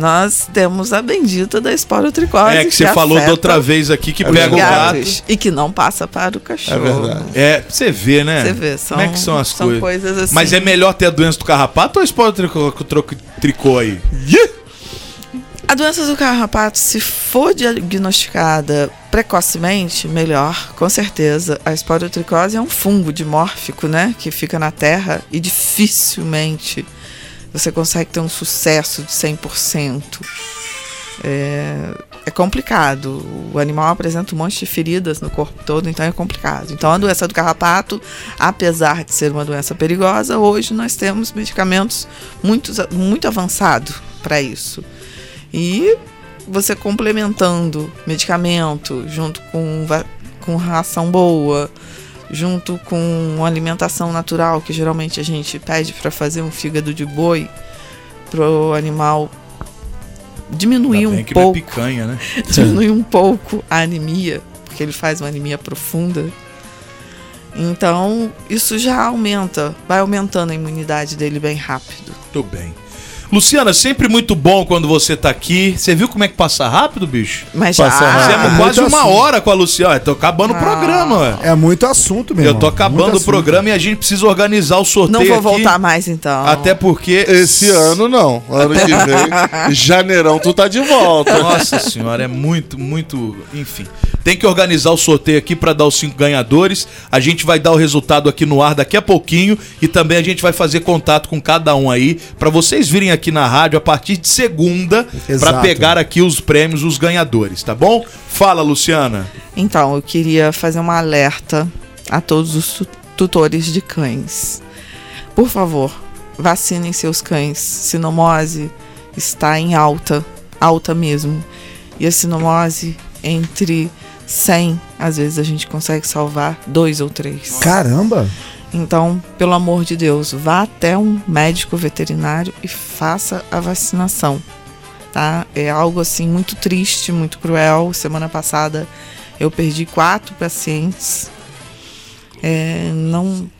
Nós temos a bendita da esporotricose. É que você falou da outra vez aqui que pega o gato. E que não passa para o cachorro. É verdade. É, você vê, né? Você vê, são- Como é que são as são coisas? coisas assim. Mas é melhor ter a doença do carrapato ou a espora tricô, troco- tricô aí? A doença do carrapato, se for diagnosticada precocemente, melhor, com certeza. A esporotricose é um fungo dimórfico, né? Que fica na terra e dificilmente você consegue ter um sucesso de 100%. É, é complicado. O animal apresenta um monte de feridas no corpo todo, então é complicado. Então, a doença do carrapato, apesar de ser uma doença perigosa, hoje nós temos medicamentos muito, muito avançados para isso. E você complementando medicamento junto com, com ração boa, junto com uma alimentação natural, que geralmente a gente pede para fazer um fígado de boi pro animal diminuir um é pouco. picanha, né? diminuir um pouco a anemia, porque ele faz uma anemia profunda. Então, isso já aumenta, vai aumentando a imunidade dele bem rápido. Muito bem. Luciana, sempre muito bom quando você tá aqui. Você viu como é que passa rápido, bicho? Mas já. Passa rápido. Fizemos É quase muito uma assunto. hora com a Luciana. Eu tô acabando o programa, ué. É muito assunto, meu Eu tô acabando Muito o assunto. programa e a gente precisa organizar o sorteio Não vou aqui. voltar mais então. Até porque. Esse ano não. Ano que vem, janeirão, tu tá de volta. Nossa senhora, é muito, muito. Enfim. Tem que organizar o sorteio aqui pra dar os cinco ganhadores. A gente vai dar o resultado aqui no ar daqui a pouquinho. E também a gente vai fazer contato com cada um aí. Pra vocês virem aqui na rádio a partir de segunda. Pra Exato. pegar aqui os prêmios, os ganhadores, tá bom? Fala, Luciana. Então, eu queria fazer um alerta a todos os tu- tutores de cães. Por favor, vacinem seus cães. Sinomose está em alta, alta mesmo. E a sinomose, entre 100, às vezes a gente consegue salvar dois ou três. Caramba! Então, pelo amor de Deus, vá até um médico veterinário e faça a vacinação, tá? É algo assim muito triste, muito cruel. Semana passada eu perdi quatro pacientes. É, não,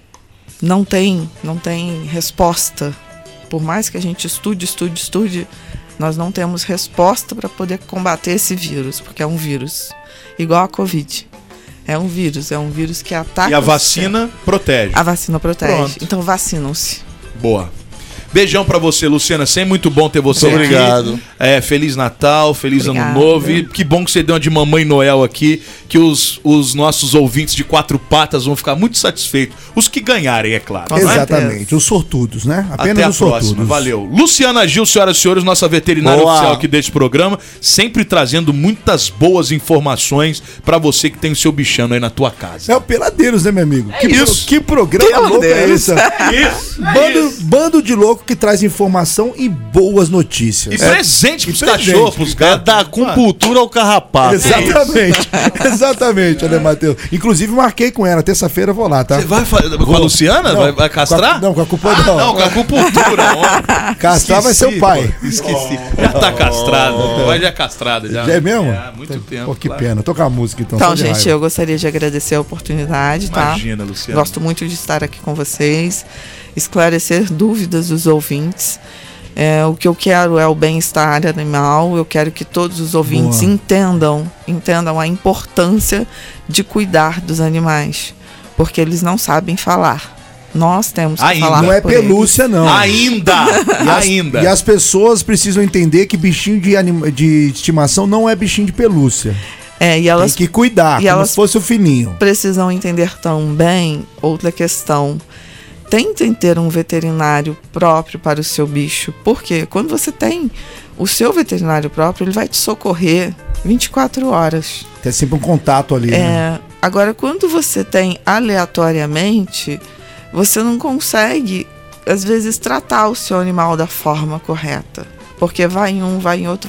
não tem, não tem resposta. Por mais que a gente estude, estude, estude, nós não temos resposta para poder combater esse vírus, porque é um vírus igual a Covid. É um vírus, é um vírus que ataca. e a vacina protege. a vacina protege. Pronto. Então vacinam-se. Boa. Beijão pra você, Luciana. Sempre muito bom ter você Muito aqui. obrigado. É, Feliz Natal, Feliz Ano Obrigada. Novo. E que bom que você deu uma de Mamãe Noel aqui. Que os, os nossos ouvintes de quatro patas vão ficar muito satisfeitos. Os que ganharem, é claro. não é? Exatamente. Os sortudos, né? Apenas Até a os próxima. sortudos. Valeu. Luciana Gil, senhoras e senhores, nossa veterinária Boa. oficial aqui deste programa, sempre trazendo muitas boas informações pra você que tem o seu bichano aí na tua casa. É o Peladeiros, né, meu amigo? que, É isso. que programa louco é esse? Isso. Bando, bando de louco que traz informação e boas notícias. E presente pros E cachorros, pros É gatos. da acupuntura ao carrapato. Exatamente. Exatamente, né, Matheus? Inclusive, marquei com ela. Terça-feira eu vou lá, tá? Você vai com a Luciana? Não, vai, vai castrar? com a- não, com a culpa Ah, não. não, com a acupuntura. ó. Castrar vai ser o pai. Esqueci. Já tá castrada. Vai já é castrada já. Já é mesmo? É, há muito tempo. Pô, que claro. pena. Tocar a música então. Então, gente, raiva. eu gostaria de agradecer a oportunidade, tá? Imagina, Luciana. Gosto muito de estar aqui com vocês, esclarecer dúvidas dos ouvintes. É, o que eu quero é o bem-estar animal. Eu quero que todos os ouvintes Boa. entendam, entendam a importância de cuidar dos animais, porque eles não sabem falar. Nós temos que Ainda. falar. Não é por eles. pelúcia, não. Ainda! E as, ainda! E as pessoas precisam entender que bichinho de, anima- de estimação não é bichinho de pelúcia. É, e elas Tem que cuidar, e como elas- se fosse o fininho. precisam entender também outra questão. Tentem ter um veterinário próprio para o seu bicho, porque quando você tem o seu veterinário próprio, ele vai te socorrer 24 horas. Tem sempre um contato ali, né? É, agora, quando você tem aleatoriamente, você não consegue, às vezes, tratar o seu animal da forma correta. Porque vai em um, vai em outro, vai